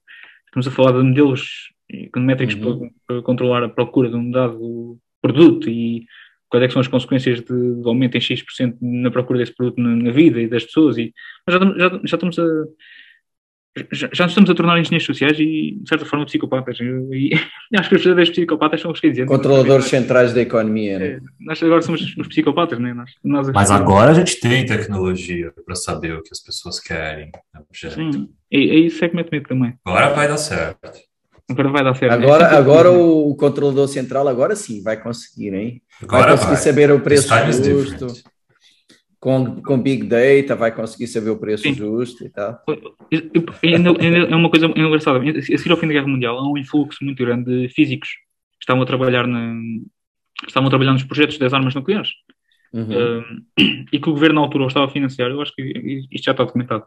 estamos a falar de modelos econométricos uhum. para, para, controlar a procura de um dado produto e quais é são as consequências de, de aumento em X% na procura desse produto na, na, vida e das pessoas. E, já, já, já estamos a já, já nos estamos a tornar engenheiros sociais e, de certa forma, psicopatas. E, e acho que os verdadeiros psicopatas são os que dizem. Controladores centrais da economia. Né? É, nós agora somos os psicopatas, né? Nós, nós Mas agora a gente tem tecnologia para saber o que as pessoas querem. Né, Sim, e, e isso é que mete medo também. Agora vai dar certo. Agora vai dar certo. Agora, né? agora o controlador central, agora sim, vai conseguir, hein? Vai agora conseguir vai. saber o preço justo com, com Big Data vai conseguir saber o preço Sim. justo e tal. É uma coisa engraçada. A seguir ao fim da Guerra Mundial, há um influxo muito grande de físicos que estavam a trabalhar, na, estavam a trabalhar nos projetos das armas nucleares. Uhum. Uh, e que o governo na altura estava a financiar, eu acho que isto já está documentado.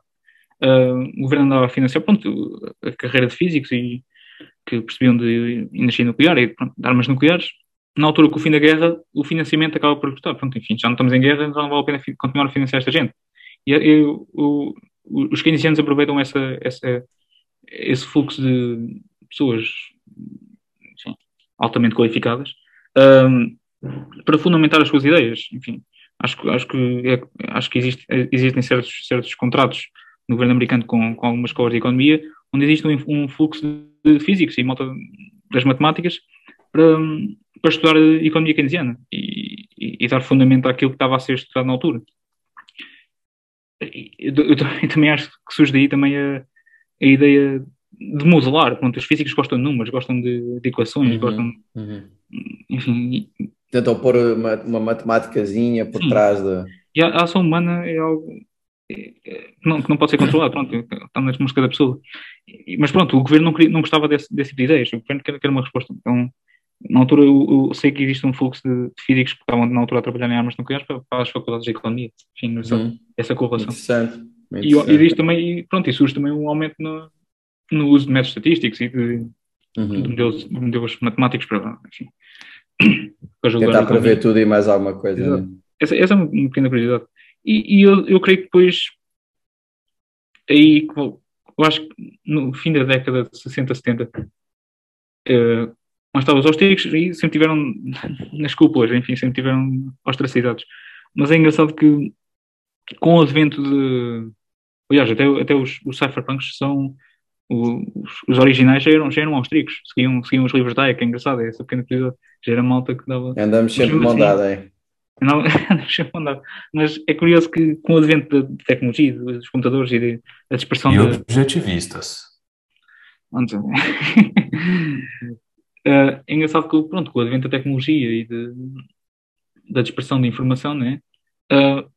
Uh, o governo andava a financiar pronto, a carreira de físicos e que percebiam de energia nuclear e pronto, de armas nucleares na altura com o fim da guerra, o financiamento acaba por custar. Pronto, enfim, já não estamos em guerra, então não vale a pena continuar a financiar esta gente. E eu, o, os keynesianos aproveitam essa, essa, esse fluxo de pessoas enfim, altamente qualificadas um, para fundamentar as suas ideias. Enfim, acho, acho que, é, acho que existe, existem certos, certos contratos no governo americano com, com algumas escolas de economia onde existe um, um fluxo de físicos e malta das matemáticas para, para estudar economia keynesiana e, e, e, dar fundamento àquilo que estava a ser estudado na altura. Eu, eu, eu também acho que surge daí também a, a ideia de modelar. Pronto, os físicos gostam de números, gostam de, de equações, uhum, gostam. Uhum. Enfim. Tentam pôr uma, uma matemáticazinha por sim. trás da. E a, a, ação humana é algo é, é, não, que não pode ser controlado, pronto, está nas mãos de cada pessoa. Mas pronto, o governo não, queria, não gostava desse, desse tipo de ideias, o governo quer, quer uma resposta. Então, na altura, eu, eu, sei que existe um fluxo de, de físicos que estavam na altura a trabalhar em armas nucleares para, para as faculdades de economia. Enfim, uhum. essa correlação. Interessante. E, e existe também, pronto, e surge também um aumento no, no uso de métodos estatísticos e de, uhum. de, modelos, de modelos, matemáticos para, enfim, para Tentar prever tudo e mais alguma coisa. Né? Essa, essa, é uma pequena curiosidade. E, e eu, eu creio que depois, aí, eu acho que no fim da década de 60, 70, uh, mas está, os austríacos aí sempre tiveram nas cúpulas, enfim, sempre tiveram ostracizados. Mas é engraçado que com o advento de. Aliás, até, até os, os cypherpunks são. Os, os, originais já eram, já eram austríacos, seguiam, seguiam os livros da que é engraçado, é essa pequena curiosidade. Já era malta que dava. Andamos sempre mandada, assim, é. Não, Mas é curioso que com o advento da tecnologia, dos computadores e da dispersão. E de... objetivistas. Uh, é engraçado que, pronto, com o advento da tecnologia e de, da dispersão de informação, né, uh,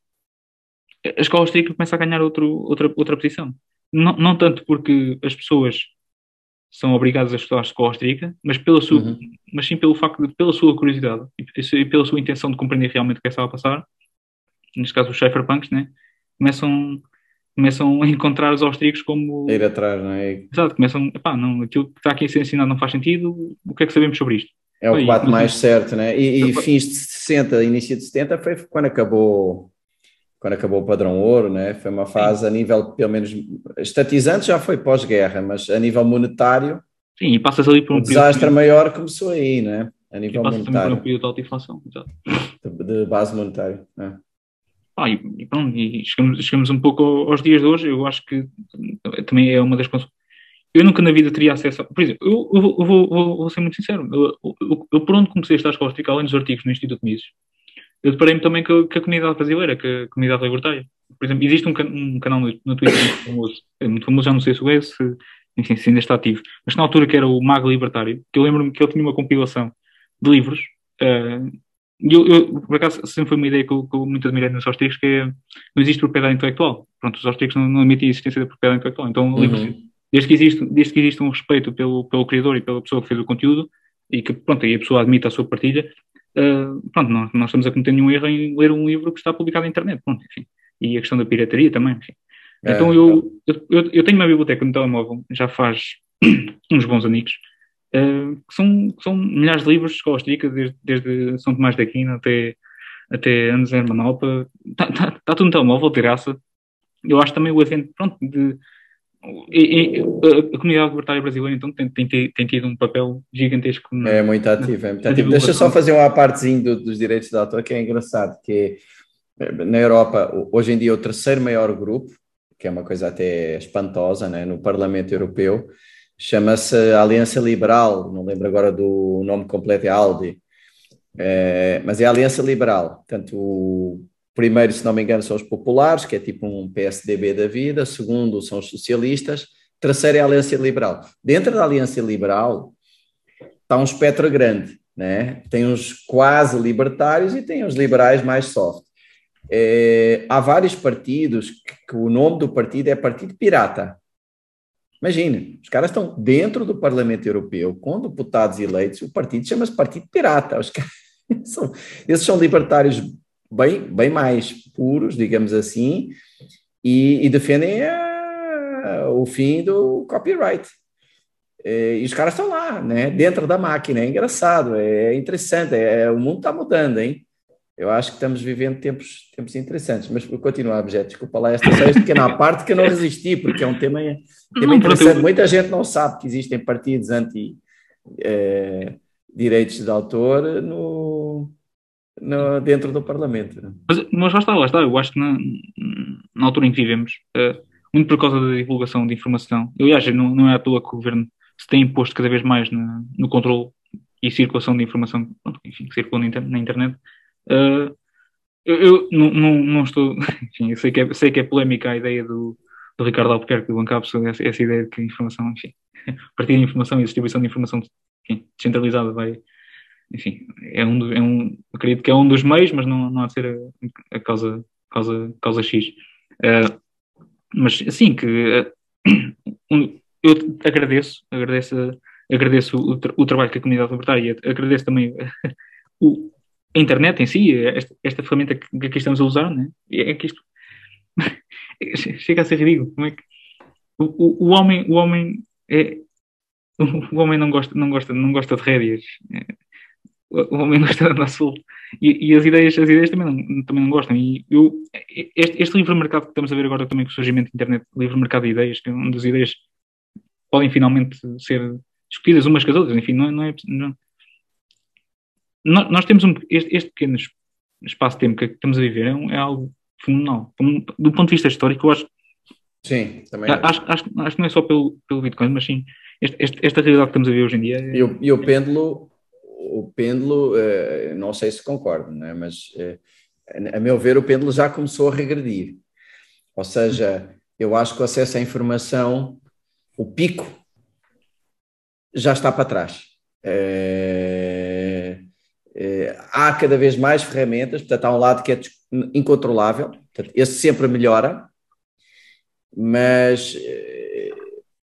a escola austríaca começa a ganhar outro, outra, outra posição. Não, não tanto porque as pessoas são obrigadas a estudar a escola austríaca, mas, pela sua, uhum. mas sim pelo facto de, pela sua curiosidade e, e pela sua intenção de compreender realmente o que é estava a passar, neste caso os cypherpunks, né, começam começam a encontrar os austríacos como. Ir atrás, não é? Exato, começam, pá, não, aquilo que está aqui a ser ensinado não faz sentido, o que é que sabemos sobre isto? É o que bate mais certo, né? E, e fins de 60, início de 70 foi quando acabou quando acabou o padrão ouro, né? Foi uma fase Sim. a nível, pelo menos, estatizante já foi pós-guerra, mas a nível monetário. Sim, e passas ali por um desastre período... maior começou aí, né? A nível monetário. Por um período de alta inflação, exato. De, de base monetária. Né? Ah, e, e, pronto, e chegamos, chegamos um pouco aos dias de hoje. Eu acho que também é uma das. Eu nunca na vida teria acesso a. Por exemplo, eu, eu, vou, vou, vou, ser muito sincero. Eu, eu, eu, por onde comecei a estar a escola além dos artigos no Instituto Mises, eu deparei-me também com, com, a comunidade brasileira, com a comunidade libertária. Por exemplo, existe um, um canal no, no, Twitter muito famoso, é muito famoso, já não sei se o é, se, enfim, se ainda está ativo, mas na altura que era o Mago Libertário, que eu lembro-me que ele tinha uma compilação de livros, uh, e eu, eu, por acaso, sempre foi uma ideia que eu, que eu muito admirei nos austríacos, que é, não existe propriedade intelectual. Pronto, os austríacos não, não admitem a existência da propriedade intelectual. Então, uhum. desde, que existe, desde que existe um respeito pelo, pelo criador e pela pessoa que fez o conteúdo, e que, pronto, e a pessoa admite a sua partilha, uh, pronto, nós não estamos a cometer nenhum erro em ler um livro que está publicado na internet, pronto, enfim. E a questão da pirataria também, enfim. É, então, eu, eu, eu tenho uma biblioteca no telemóvel, já faz uns bons anos, uh, que são, são milhares de livros de escola austríaca, desde, desde São Tomás da Aquino até, até Anos Hermanalpa, está tá, tá tudo no telemóvel, de graça. Eu acho também o advento, pronto, de e, e, a comunidade libertária brasileira então tem, tem, tem, tido um papel gigantesco. Na, é muito ativo, é muito ativo. Deixa só fazer uma partezinho do, dos direitos de autor que é engraçado, que é, na Europa, hoje em dia, o terceiro maior grupo, que é uma coisa até espantosa, né, no Parlamento Europeu, chama-se Aliança Liberal, não lembro agora do nome completo, é ALDE, é, mas é Aliança Liberal, portanto, o primeiro, se não me engano, são os populares, que é tipo um PSDB da vida, segundo são os socialistas, terceiro é a Aliança Liberal. Dentro da Aliança Liberal está um espectro grande, né? tem uns quase libertários e tem os liberais mais soft. É, há vários partidos que, que, o nome do partido é Partido Pirata. Imagina, os caras estão dentro do Parlamento Europeu, com deputados eleitos, o partido chama-se Partido Pirata. Os caras são, esses são libertários bem, bem mais puros, digamos assim, e, e defendem a, o fim do copyright. É, e os caras estão lá, né, dentro da máquina. É engraçado, é interessante. É, o mundo está mudando, hein? Eu acho que estamos vivendo tempos, tempos interessantes, mas por continuar, Objeto, desculpa lá esta só pequena parte que eu não resisti, porque é um tema, tema interessante. Muita gente não sabe que existem partidos anti-direitos é, de autor no, no, dentro do Parlamento. Mas, mas lá está, lá está. Eu acho que na, na altura em que vivemos, uh, muito por causa da divulgação de informação, aliás, não, não é à toa que o governo se tem imposto cada vez mais na, no controle e circulação de informação, enfim, que circula na internet Uh, eu, eu não, não, não, estou. Enfim, eu sei que é, sei que é polémica a ideia do, do Ricardo Albuquerque do Bancapso, essa, essa ideia de que a informação, enfim, partilha de informação e distribuição de informação enfim, descentralizada vai. Enfim, é um, é um, acredito que é um dos meios, mas não, não há de ser a, a causa, causa, causa X. Uh, mas assim que uh, eu agradeço, agradeço, agradeço o, o, trabalho que a comunidade libertária agradeço também o, a internet em si, esta, esta ferramenta que, que aqui estamos a usar, né? é que isto chega a ser ridículo. Como é que o, o, o homem, o homem é o homem não gosta, não gosta, não gosta de rédeas. É, o homem gosta de andar solto. E, e, as ideias, as ideias também não, também não gostam. E eu, este, este livre mercado que estamos a ver agora também com o surgimento da internet, livre mercado de ideias, que é onde as ideias podem finalmente ser discutidas umas com as outras. Enfim, não, não é, não, nós temos um, este, este, pequeno espaço de tempo que estamos a viver é, um, é algo fenomenal. Do ponto de vista histórico, eu acho. Sim, também. Acho, acho, acho que não é só pelo, pelo Bitcoin, mas sim este, este, esta realidade que estamos a ver hoje em dia. É... E, o, e o pêndulo, o pêndulo, eh, não sei se concordo, né? mas eh, a meu ver, o pêndulo já começou a regredir. Ou seja, eu acho que o acesso à informação, o pico, já está para trás. É eh, há cada vez mais ferramentas, portanto, há um lado que é incontrolável, portanto, esse sempre melhora, mas eh,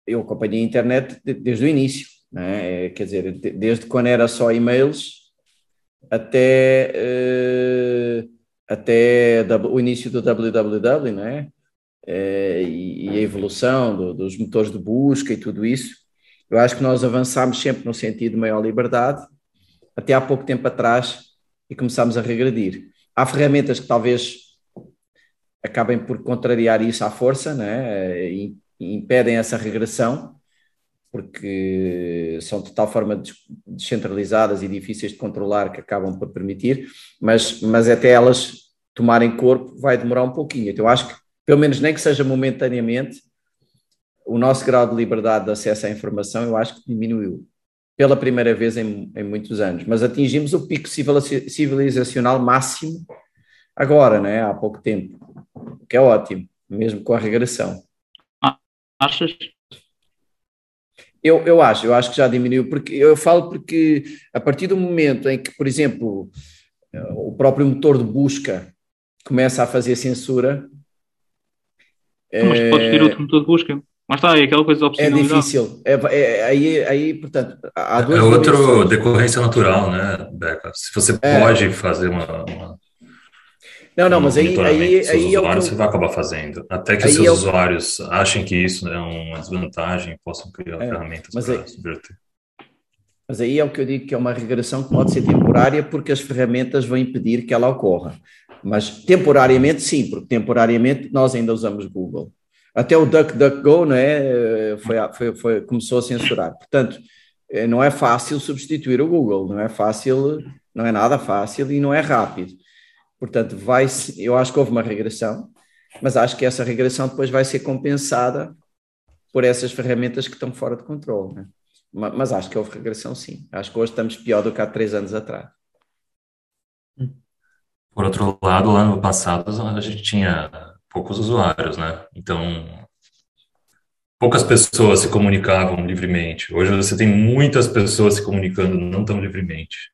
eu acompanhei a internet desde o início, é? quer dizer, desde quando era só e-mails até, eh, até o início do www, não é? e a evolução do, dos motores de busca e tudo isso. Eu acho que nós avançamos sempre no sentido de maior liberdade, até há pouco tempo atrás e começámos a regredir. Há ferramentas que talvez acabem por contrariar isso à força, né? e, impedem essa regressão, porque são de tal forma descentralizadas e difíceis de controlar que acabam por permitir, mas, mas até elas tomarem corpo vai demorar um pouquinho. Então, acho que, pelo menos nem que seja momentaneamente, o nosso grau de liberdade de acesso à informação, eu acho que diminuiu pela primeira vez em, em muitos anos, mas atingimos o pico civilizacional máximo agora, né, há pouco tempo, que é ótimo, mesmo com a regressão. Achas? Eu, eu acho, eu acho que já diminuiu, porque eu falo porque a partir do momento em que, por exemplo, o próprio motor de busca começa a fazer censura. Mas é... podes ter outro motor de busca. Mas está, é aquela coisa É difícil. É, é, aí, aí, portanto, há duas É outra decorrência natural, né, Beca? Se você é. pode fazer uma, uma não, não, mas aí, aí, aí é o que você vai acabar fazendo. Até que os seus é usuários achem que isso é uma desvantagem e possam criar é, ferramentas para subverter. Mas aí é o que eu digo que é uma regressão que pode ser temporária porque as ferramentas vão impedir que ela ocorra. Mas temporariamente sim, porque temporariamente nós ainda usamos Google. Até o DuckDuckGo não é, foi, foi, foi, começou a censurar. Portanto, eh, não é fácil substituir o Google, não é fácil, não é nada fácil e não é rápido. Portanto, vai eu acho que houve uma regressão, mas acho que essa regressão depois vai ser compensada por essas ferramentas que estão fora de controle. Né? Mas acho que houve regressão, sim. Acho que hoje estamos pior do que há três anos atrás. Por outro lado, lá no passado a gente tinha poucos usuários, né? Então, poucas pessoas se comunicavam livremente. Hoje você tem muitas pessoas se comunicando não tão livremente.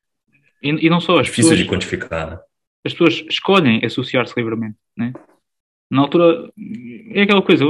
E, e não só as Difícil pessoas... de quantificar, né? as pessoas escolhem associar-se livremente, né? Na altura, é aquela coisa.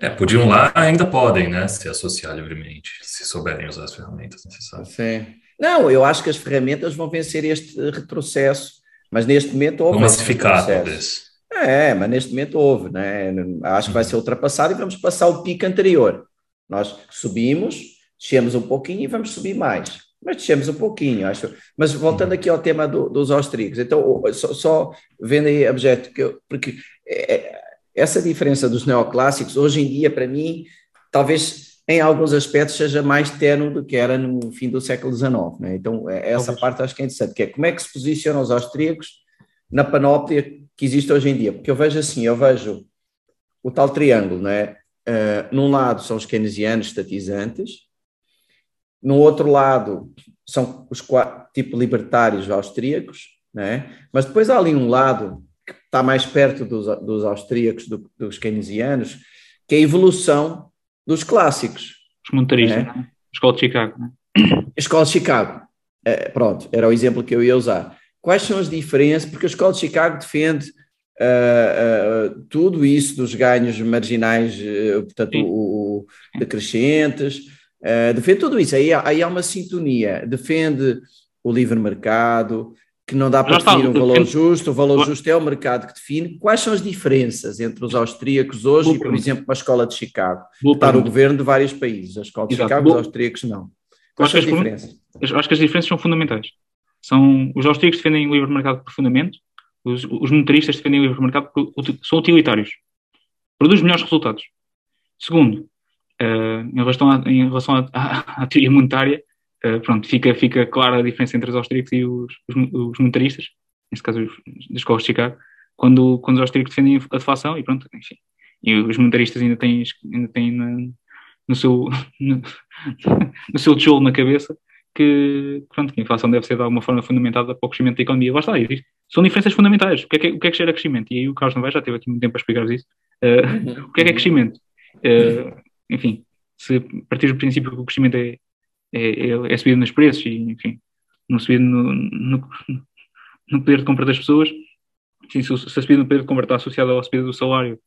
É, podiam lá, ainda podem, né, se associar livremente, se souberem usar as ferramentas necessárias. Sim. Não, eu acho que as ferramentas vão vencer este retrocesso, mas neste momento. Vão massificar, talvez. É, mas neste momento houve, né? Acho que vai ser ultrapassado e vamos passar o pico anterior. Nós subimos, descemos um pouquinho e vamos subir mais mas descemos um pouquinho, acho. Mas voltando aqui ao tema do, dos austríacos, então, só, só vendo aí objeto, que eu, porque é, é, essa diferença dos neoclássicos, hoje em dia, para mim, talvez em alguns aspectos seja mais terno do que era no fim do século XIX. Né? Então, é, essa talvez. parte acho que é interessante, que é como é que se posicionam os austríacos na panóplia que existe hoje em dia. Porque eu vejo assim, eu vejo o tal triângulo, né? Uh, num lado são os keynesianos estatizantes, no outro lado, são os tipo libertários austríacos, né? mas depois há ali um lado que está mais perto dos, dos austríacos, do, dos keynesianos, que é a evolução dos clássicos. Os monetaristas, né? Escola de Chicago. Né? Escola de Chicago. É, pronto, era o exemplo que eu ia usar. Quais são as diferenças? Porque a Escola de Chicago defende uh, uh, tudo isso dos ganhos marginais, uh, portanto, o, o, decrescentes, Uh, defende tudo isso, aí, aí há uma sintonia, defende o livre mercado, que não dá para definir um valor justo, o valor justo é o mercado que define. Quais são as diferenças entre os austríacos hoje Boa e, por pergunta. exemplo, a escola de Chicago? Boa está no governo de vários países, a escola de Exato. Chicago, Boa. os austríacos não. Quais são as diferenças? Acho que as diferenças são fundamentais. São, os austríacos defendem o livre mercado profundamente, os, os monetaristas defendem o livre mercado porque são utilitários. Produz melhores resultados. Segundo, Uh, em relação, à, em relação à, à, teoria monetária, uh, pronto, fica, fica clara a diferença entre os austríacos e os, os, os monetaristas, neste caso os, escolas de Chicago, quando, quando os austríacos defendem a deflação e pronto, enfim. E os monetaristas ainda têm, ainda têm no seu no, no seu tijolo na cabeça que, pronto, que a inflação deve ser de alguma forma fundamentada para o crescimento da economia. Lá está, são diferenças fundamentais. O que é que, o que, é que gera crescimento? E aí o Carlos não vai, já teve aqui muito tempo para explicar isso. Uh, o que é que é crescimento? Uh, enfim, se partir do princípio que o crescimento é, é, é, é subido nos preços e, enfim, não subido no, no, no, poder de compra das pessoas, enfim, se, se a subida no poder de compra está associada à subida do salário,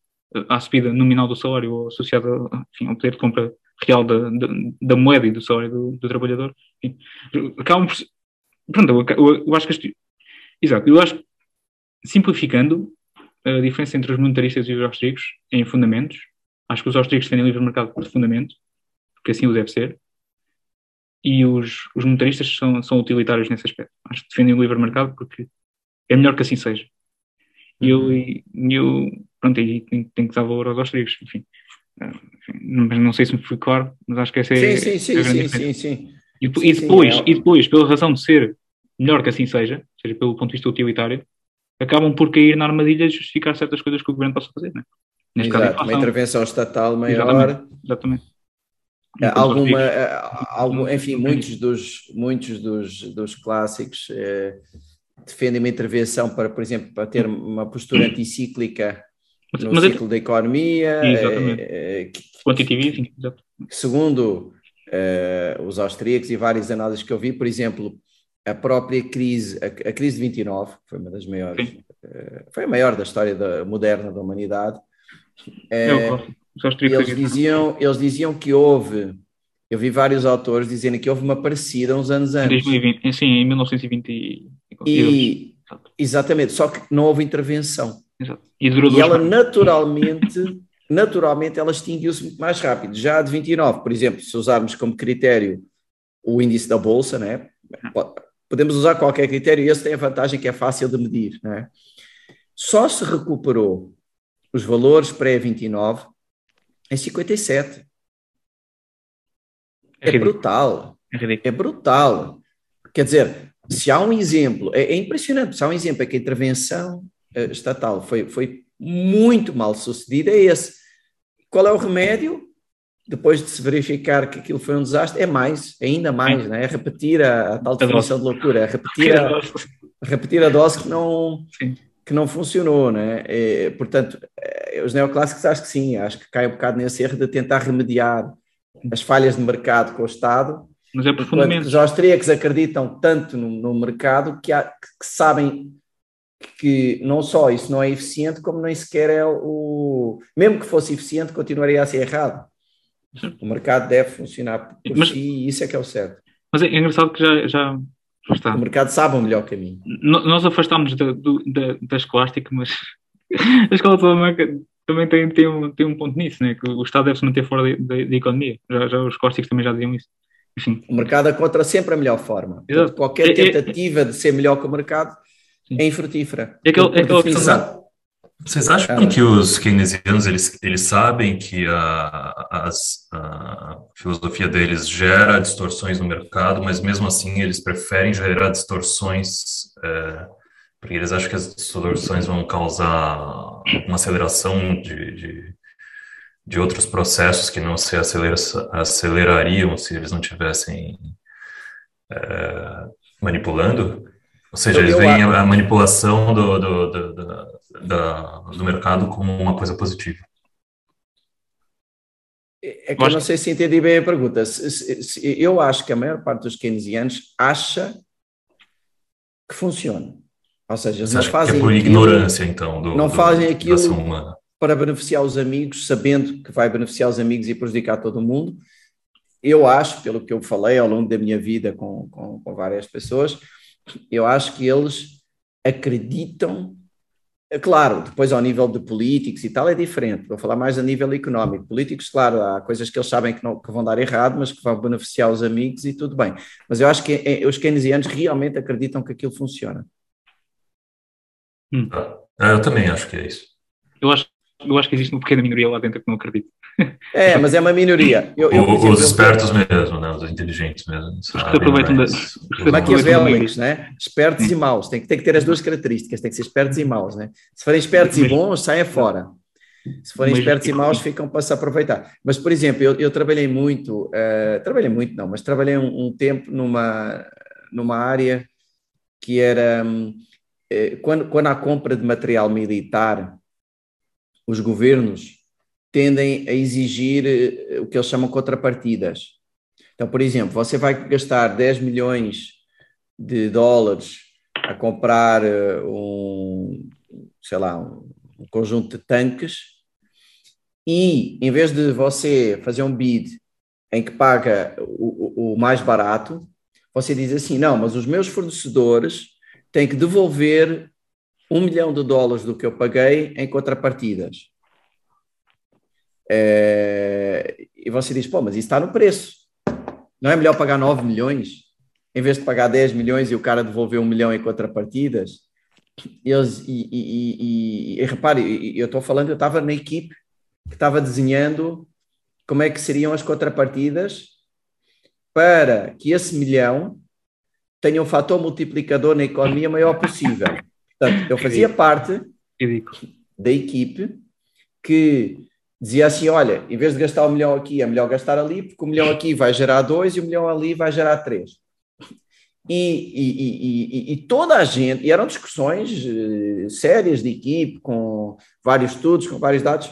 à subida nominal do salário ou associada enfim, ao poder de compra real da, da, da moeda e do salário do, do trabalhador, enfim, acabam por. Pronto, eu, eu, eu acho que. Este, exato, eu acho simplificando, a diferença entre os monetaristas e os austríacos em fundamentos Acho que os austríacos defendem o livre mercado por fundamento, porque assim o deve ser, e os, os monetaristas são, são utilitários nesse aspecto. Acho que defendem o livre mercado porque é melhor que assim seja. E eu, uhum. eu pronto, aí tenho, tenho, que dar valor aos austríacos, enfim. Mas não sei se me fui claro, mas acho que essa é, sim, sim, a grande sim, sim, sim, E, e depois, sim, é... e depois, pela razão de ser melhor que assim seja, seja pelo ponto de vista utilitário, acabam por cair na armadilha de justificar certas coisas que o governo possa fazer, não é? Neste Exato, caso, uma intervenção estatal maior. Exatamente. alguma, algum, enfim, muitos dos, muitos dos, dos clássicos eh, defendem uma intervenção para, por exemplo, para ter uma postura anticíclica no mas ciclo é... da economia. Eh, Quantitative Segundo eh, os austríacos e várias análises que eu vi, por exemplo, a própria crise, a, a crise de 29, que foi uma das maiores, uh, foi a maior da história da, moderna da humanidade. Uh, eles, diziam, eles diziam que houve, eu vi vários autores dizendo que houve uma parecida uns anos antes. Em 2020, sim, em 1920. E, exatamente, só que não houve intervenção. Exato. E, e ela naturalmente, naturalmente ela extinguiu-se muito mais rápido. Já a de 29, por exemplo, se usarmos como critério o índice da Bolsa, né? podemos usar qualquer critério e esse tem a vantagem que é fácil de medir. Né? Só se recuperou os valores pré-29 em 57. É, é brutal. É, é, brutal. Quer dizer, se há um exemplo, é, é, impressionante, se há um exemplo é que a intervenção estatal foi, foi muito mal sucedida, é esse. Qual é o remédio? depois de se verificar que aquilo foi um desastre, é mais, ainda mais, é, né? é repetir a, a tal definição de loucura, é repetir a, repetir a dose que não, que não funcionou, né? Portanto, é, os neoclássicos acho que sim, acho que cai um bocado nesse erro de tentar remediar as falhas de mercado com o Estado, mas é profundamente. Os austríacos acreditam tanto no, no mercado que, há, que, sabem que não só isso não é eficiente, como nem sequer é o. Mesmo que fosse eficiente, continuaria a ser errado. O mercado deve funcionar por mas, si e isso é que é o certo. Mas é, engraçado que já, já está. O mercado sabe o melhor caminho. nós afastámos da, da, da escolástica, mas a escola salamanca também tem, tem, um, tem um ponto nisso, né? que o Estado deve se manter fora da economia. Já, já os escolásticos também já diziam isso. Enfim. O mercado encontra sempre a melhor forma. Portanto, qualquer é, é, tentativa de ser melhor que o mercado é infrutífera. É, aquele, é aquela questão vocês acham que os keynesianos eles, eles sabem que a, a, a, filosofia deles gera distorções no mercado, mas mesmo assim eles preferem gerar distorções é, porque eles acham que as distorções vão causar uma aceleração de, de, de outros processos que não se acelera, acelerariam se eles não tivessem é, manipulando? Ou seja, eles veem a, manipulação do, do, do, do, do mercado como uma coisa positiva. É que eu não sei se entendi bem a pergunta. Eu acho que a maior parte dos keynesianos acha que funciona. Ou seja, eles não fazem que é por aquilo, ignorância, então, do, não fazem aquilo para beneficiar os amigos, sabendo que vai beneficiar os amigos e prejudicar todo mundo. Eu acho, pelo que eu falei ao longo da minha vida com, com, com várias pessoas, eu acho que eles acreditam. Claro, depois ao nível de políticos e tal é diferente, vou falar mais a nível económico. Políticos, claro, há coisas que eles sabem que, não, que vão dar errado, mas que vão beneficiar os amigos e tudo bem. Mas eu acho que é, os keynesianos realmente acreditam que aquilo funciona. Hum. Ah, eu também acho que é isso. Eu acho eu acho que existe uma pequena minoria lá dentro que não acredita. É, mas é uma minoria. Eu, eu, exemplo, os espertos eu... mesmo, né? os inteligentes mesmo. Os que aproveitam da... Maquiavélicos, né? Espertos e maus. Tem que, tem que ter as duas características, tem que ser espertos e maus, né? Se forem espertos e bons, saem fora. Se forem mas, espertos e maus, ficam para se aproveitar. Mas, por exemplo, eu, eu trabalhei muito, uh, trabalhei muito não, mas trabalhei um, um, tempo numa, numa área que era, um, uh, quando, quando há compra de material militar, os governos tendem a exigir eh, o que eles chamam contrapartidas. Então, por exemplo, você vai gastar 10 milhões de dólares a comprar eh, um, sei lá, um, conjunto de tanques e em vez de você fazer um bid em que paga o, o mais barato, você diz assim, não, mas os meus fornecedores têm que devolver um milhão de dólares do que eu paguei em contrapartidas. É, e você diz, pô, mas isso está no preço. Não é melhor pagar 9 milhões em vez de pagar 10 milhões e o cara devolver um milhão em contrapartidas? Eles, e, e, e, e repare, eu estou falando, eu estava na equipe que estava desenhando como é que seriam as contrapartidas para que esse milhão tenha um fator multiplicador na economia maior possível. Portanto, eu fazia parte da equipe que dizia assim: olha, em vez de gastar um milhão aqui, é melhor gastar ali, porque o milhão aqui vai gerar dois e o milhão ali vai gerar três. E, e, e, e, toda a gente, e eram discussões uh, sérias de equipe, com vários estudos, com vários dados,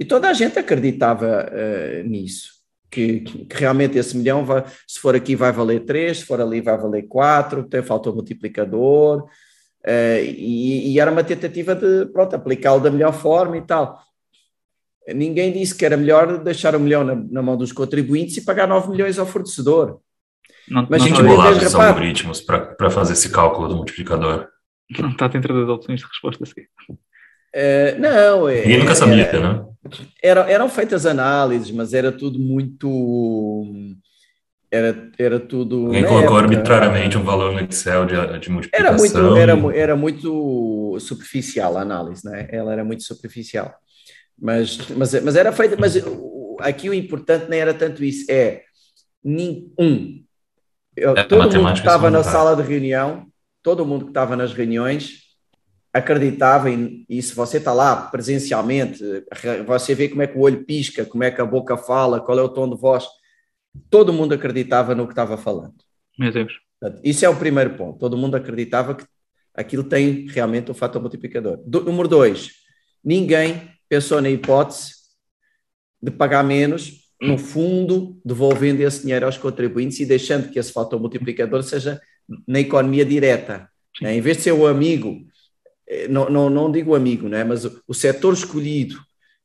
e toda a gente acreditava uh, nisso, que, que, realmente esse milhão, vai, se for aqui vai valer 3, se for ali vai valer 4, tem, falta o multiplicador, uh, e, era uma tentativa de, pronto, aplicá-lo da melhor forma e tal. Ninguém disse que era melhor deixar o milhão na, na mão dos contribuintes e pagar 9 milhões ao fornecedor. Não, mas não simulava os algoritmos para fazer esse cálculo do multiplicador. Não está dentro das opções de resposta aqui. Uh, não, é, Ninguém nunca sabia, era, né? Era, eram feitas análises, mas era tudo muito. Era, era tudo. Alguém colocou época, arbitrariamente um valor no Excel de, de multiplicação. Era muito, era, era muito superficial a análise, né? Ela era muito superficial. Mas, mas, mas era feita. Mas aqui o importante nem era tanto isso. É. Um, eu, é, todo mundo que estava na sala de reunião, todo mundo que estava nas reuniões acreditava em, e se você está lá presencialmente, você vê como é que o olho pisca, como é que a boca fala, qual é o tom de voz, todo mundo acreditava no que estava falando. Meu Deus. Isso é o primeiro ponto. Todo mundo acreditava que aquilo tem realmente o fator multiplicador. Do, número dois, ninguém pensou na hipótese de pagar menos no fundo, devolvendo esse dinheiro aos contribuintes e deixando que esse fator multiplicador seja na economia direta. Né? Em vez de ser o amigo, eh, não, não, não digo amigo, né? mas o, o setor escolhido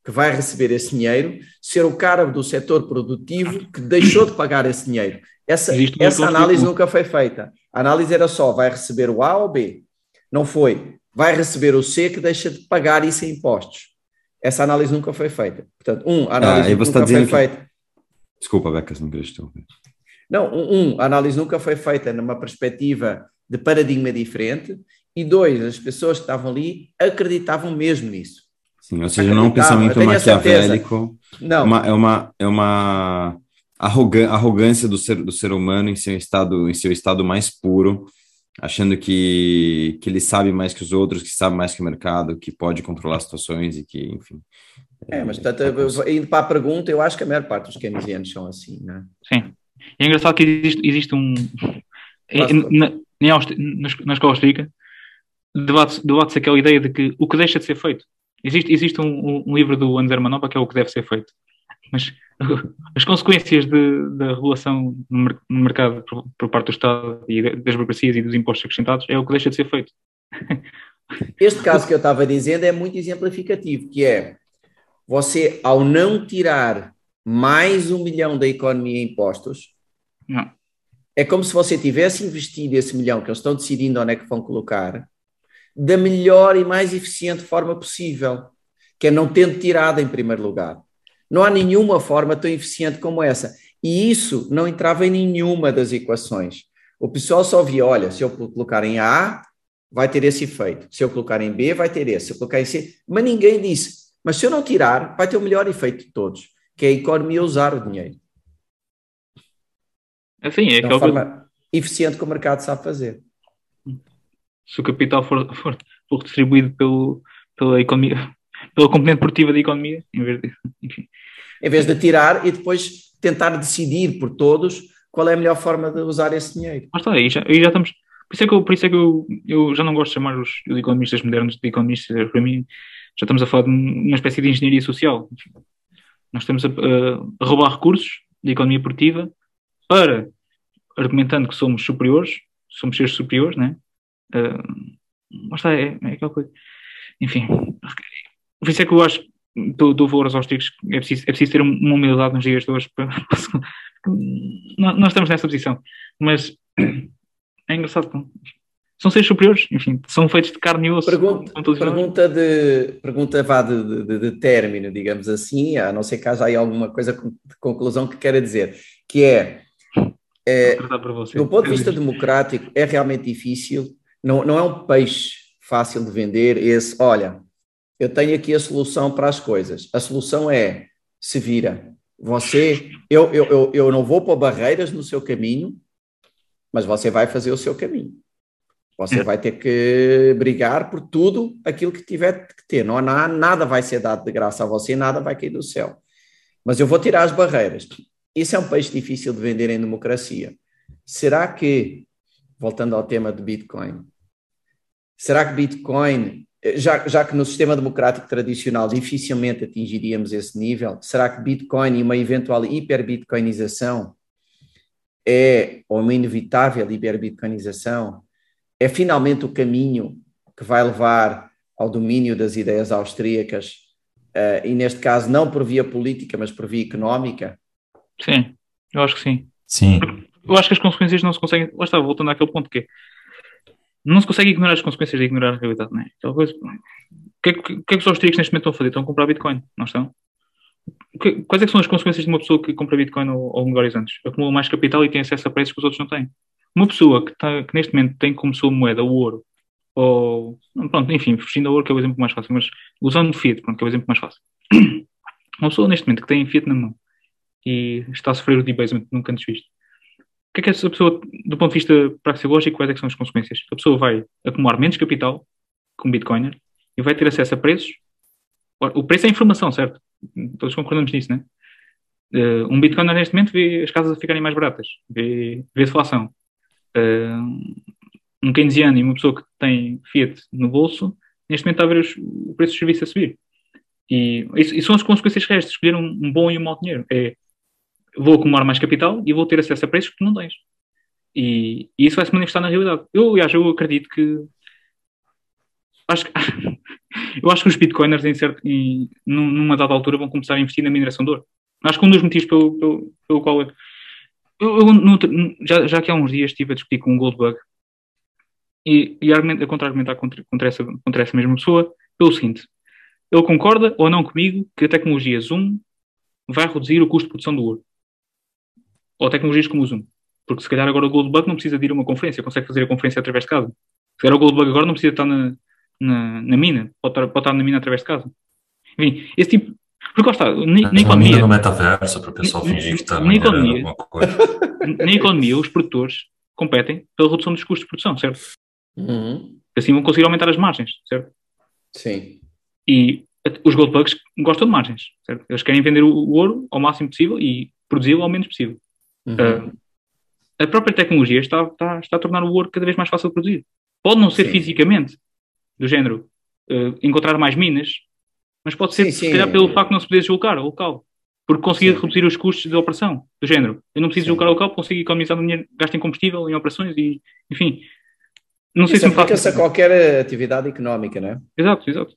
que vai receber esse dinheiro, ser o cara do setor produtivo que deixou de pagar esse dinheiro. Essa, essa análise nunca foi feita. A análise era só, vai receber o A ou B? Não foi. Vai receber o C que deixa de pagar isso em impostos. Essa análise nunca foi feita. Portanto, um, a análise ah, nunca foi feita. Desculpa, Becas, não queres Não, um, a análise nunca foi feita numa perspectiva de paradigma diferente, e dois, as pessoas que estavam ali acreditavam mesmo nisso. Sim, ou seja, não é um pensamento maquiavélico, não. Uma, é uma, é uma arrogância do ser, do ser humano em seu estado, em seu estado mais puro, achando que, que ele sabe mais que os outros, que sabe mais que o mercado, que pode controlar situações e que, enfim. É, mas tanto, indo para a pergunta, eu acho que a maior parte dos keynesianos são assim, não é? Sim. É engraçado que existe, existe um. É, na, na, na escola austríaca, debate-se debate aquela ideia de que o que deixa de ser feito. Existe, existe um, um livro do André Manova que é o que deve ser feito. Mas as consequências de, da regulação no, mercado por, por, parte do Estado e das burocracias e dos impostos acrescentados é o que deixa de ser feito. Este caso que eu estava dizendo é muito exemplificativo, que é você, ao não tirar mais um milhão da economia em impostos, não. é como se você tivesse investido esse milhão que eles estão decidindo onde é que vão colocar, da melhor e mais eficiente forma possível, que é não tendo tirado em primeiro lugar. Não há nenhuma forma tão eficiente como essa. E isso não entrava em nenhuma das equações. O pessoal só via, olha, se eu colocar em A, vai ter esse efeito. Se eu colocar em B, vai ter esse. Se eu colocar em C, mas ninguém disse. Mas se eu não tirar, vai ter o melhor efeito de todos, que é a economia usar o dinheiro. Assim, é de uma forma eficiente que o mercado sabe fazer. Se o capital for, for, for distribuído pelo, pela economia, pela componente produtiva da economia, em vez de, enfim. Em vez de tirar e depois tentar decidir por todos qual é a melhor forma de usar esse dinheiro. Mas está aí, já, aí já estamos. Por isso é que, eu, por isso é que eu, eu já não gosto de chamar os, os economistas modernos de economistas. Para mim, já estamos a falar de uma espécie de engenharia social. Nós estamos a, a roubar recursos da economia produtiva para, argumentando que somos superiores, somos seres superiores, né? Uh, mas está, é, é aquela coisa. Enfim, por isso é que eu acho do, do valor aos trigos é preciso, é preciso ter uma humildade nos dias de hoje. Para, nós estamos nessa posição, mas é engraçado. São seres superiores, enfim, são feitos de carne e osso. Pergunta, pergunta, de, pergunta vá de, de, de, término, digamos assim, a não ser que haja aí alguma coisa de conclusão que queira dizer, que é, é do ponto de vista democrático, é realmente difícil, não, não é um peixe fácil de vender esse, olha, eu tenho aqui a solução para as coisas. A solução é se vira. Você, eu, eu, eu, eu não vou pôr barreiras no seu caminho, mas você vai fazer o seu caminho. Você vai ter que brigar por tudo aquilo que tiver que ter. Não há nada vai ser dado de graça a você, nada vai cair do céu. Mas eu vou tirar as barreiras. Isso é um peixe difícil de vender em democracia. Será que, voltando ao tema de Bitcoin, será que Bitcoin, já, já que no sistema democrático tradicional dificilmente atingiríamos esse nível, será que Bitcoin e uma eventual hiperbitcoinização é, ou uma inevitável hiperbitcoinização, é finalmente o caminho que vai levar ao domínio das ideias austríacas, uh, e neste caso não por via política, mas por via económica? Sim, eu acho que sim. Sim. Eu acho que as consequências não se conseguem. Lá está, voltando àquele ponto que é, não se consegue ignorar as consequências de ignorar a realidade, não é? Aquela coisa. O que, é que, que, é que os austríacos neste momento estão a fazer? Estão a comprar Bitcoin, não estão? Que, quais é são as consequências de uma pessoa que compra Bitcoin de vários anos? Acumula mais capital e tem acesso a preços que os outros não têm. Uma pessoa que, tá, que neste momento tem como sua moeda o ouro, ou, pronto, enfim, fugindo ao ouro que é o exemplo mais fácil, mas usando o Fiat, pronto, que é o exemplo mais fácil. Uma pessoa neste momento que tem Fiat na mão e está a sofrer o debasement nunca antes visto. Que é que essa pessoa, do ponto de vista praxeológico, quais é são as consequências? A pessoa vai acumular menos capital com Bitcoiner e vai ter acesso a preços. O preço é informação, certo? Todos concordamos nisso, né? Uh, um Bitcoiner neste momento vê as casas a ficarem mais baratas, vê, vê deflação. Uh, um keynesiano e uma pessoa que tem Fiat no bolso, neste momento está a ver os, o preço dos serviços a subir. E isso, são as consequências de escolher um, um, bom e um mau dinheiro. É, vou acumular mais capital e vou ter acesso a preços que tu não tens. E, e isso vai se manifestar na realidade. Eu, aliás, eu acredito que acho que, eu acho que os bitcoiners em certo, em, numa dada altura vão começar a investir na mineração de ouro. Acho que um dos motivos pelo, pelo, pelo qual eu, eu, eu no, já, já que há uns dias estive a discutir com um Goldbug e, e a contra-argumentar contra, contra, essa, contra essa mesma pessoa pelo seguinte: ele concorda ou não comigo que a tecnologia Zoom vai reduzir o custo de produção do ouro? Ou tecnologias como o Zoom? Porque se calhar agora o Goldbug não precisa de ir a uma conferência, consegue fazer a conferência através de casa. Se calhar o Goldbug agora não precisa estar na, na, na mina, pode estar, pode estar na mina através de casa. Enfim, esse tipo. Porque lá está, na, na economia. no metaverso para o pessoal fingir que está na economia, na economia, os produtores competem pela redução dos custos de produção, certo? Uhum. Assim vão conseguir aumentar as margens, certo? Sim. E os gold bugs gostam de margens, certo? Eles querem vender o ouro ao máximo possível e produzi-lo ao menos possível. Uhum. Uh, a própria tecnologia está, está, está a tornar o ouro cada vez mais fácil de produzir. Pode não ser sim. fisicamente, do género, uh, encontrar mais minas, mas pode ser, sim, sim. se calhar, pelo facto de não se poder deslocar ao local. Porque conseguir reduzir os custos de operação, do género. Eu não preciso deslocar ao local, consigo economizar dinheiro, gasto em combustível, em operações e, enfim. Não sei Isso se me faz... a qualquer atividade económica, não é? Exato, exato.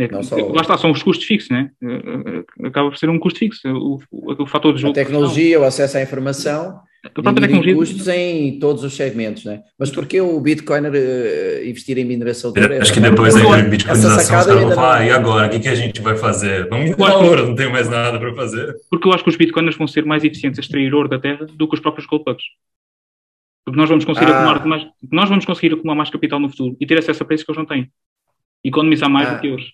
É, só... Lá está, são os custos fixos, né? Eh, eh, acaba por ser um custo fixo. O, o, o fator de jogo. A tecnologia, o acesso à informação, a própria tecnologia. custos em todos os segmentos, né? Mas por que o Bitcoiner uh, investir em mineração de ouro? Acho que depois da Bitcoinização, os caras vão falar, ah, e agora? O que, que a gente vai fazer? Vamos minerar ouro, não tem mais nada para fazer. Porque eu acho que os Bitcoiners vão ser mais eficientes a extrair ouro da terra do que os próprios gold. Porque nós vamos conseguir ah. acumular mais, nós vamos conseguir acumular mais capital no futuro e ter acesso a preços que eles não têm. E economizar mais ah. do que eles.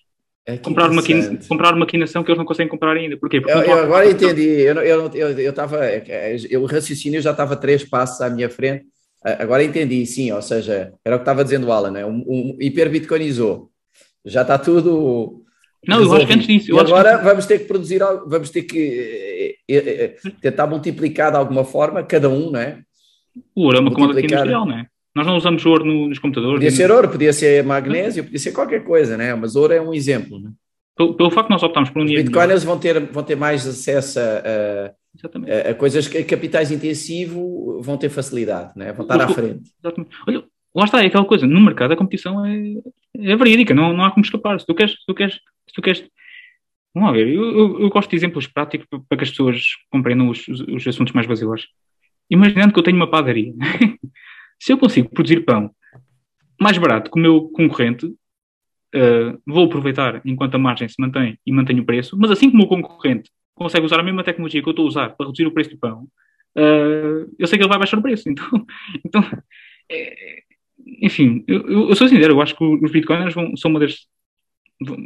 É comprar, uma comprar uma maquinação que eles não conseguem comprar ainda. Porquê? Porque eu, eu agora entendi. Eu, eu, eu, eu, tava, é, eu, o raciocínio já estava três passos à minha frente. Agora entendi, sim. Ou seja, era o que estava dizendo o Alan, né? um, um hiperbitcoinizou. Já está tudo. Não, eu acho que antes disso. Agora que... vamos ter que produzir, vamos ter que tentar multiplicar de alguma forma, cada um, não é? O ouro é uma commodity industrial, não é? Nós não usamos ouro nos computadores. Podia ser ouro, podia ser magnésio, podia ser qualquer coisa, né? Mas ouro é um exemplo. Né? Pelo, pelo facto de nós optarmos por um dinheiro. Bitcoiners vão ter, vão ter mais acesso a, a, a, coisas que capitais intensivo vão ter facilidade, né? vão estar à frente. Exatamente. Olha, lá está, é aquela coisa, no mercado a competição é, é verídica, não, não há como escapar. Se tu queres, se tu queres, se tu queres Vamos ver, eu, eu, eu, gosto de exemplos práticos para que as pessoas compreendam os, os, os assuntos mais basilares. Imaginando que eu tenho uma padaria Se eu consigo produzir pão mais barato que o meu concorrente, uh, vou aproveitar enquanto a margem se mantém e mantenho o preço, mas assim como o concorrente consegue usar a mesma tecnologia que eu estou a usar para reduzir o preço do pão, uh, eu sei que ele vai baixar o preço. Então, então é, enfim, eu, eu, sou sincero, eu acho que os bitcoiners vão, são uma das. Vão,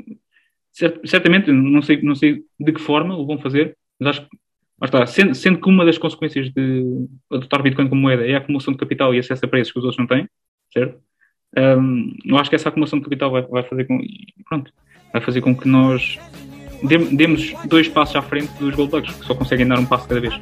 certamente, não sei, não sei de que forma o vão fazer, mas acho que mas está, sendo, sendo, que uma das consequências de adotar Bitcoin como moeda é a acumulação de capital e acesso a preços que os outros não têm, certo? Um, eu acho que essa acumulação de capital vai, vai fazer com pronto, vai fazer com que nós demos dois passos à frente dos Gold Bugs, que só conseguem dar um passo cada vez.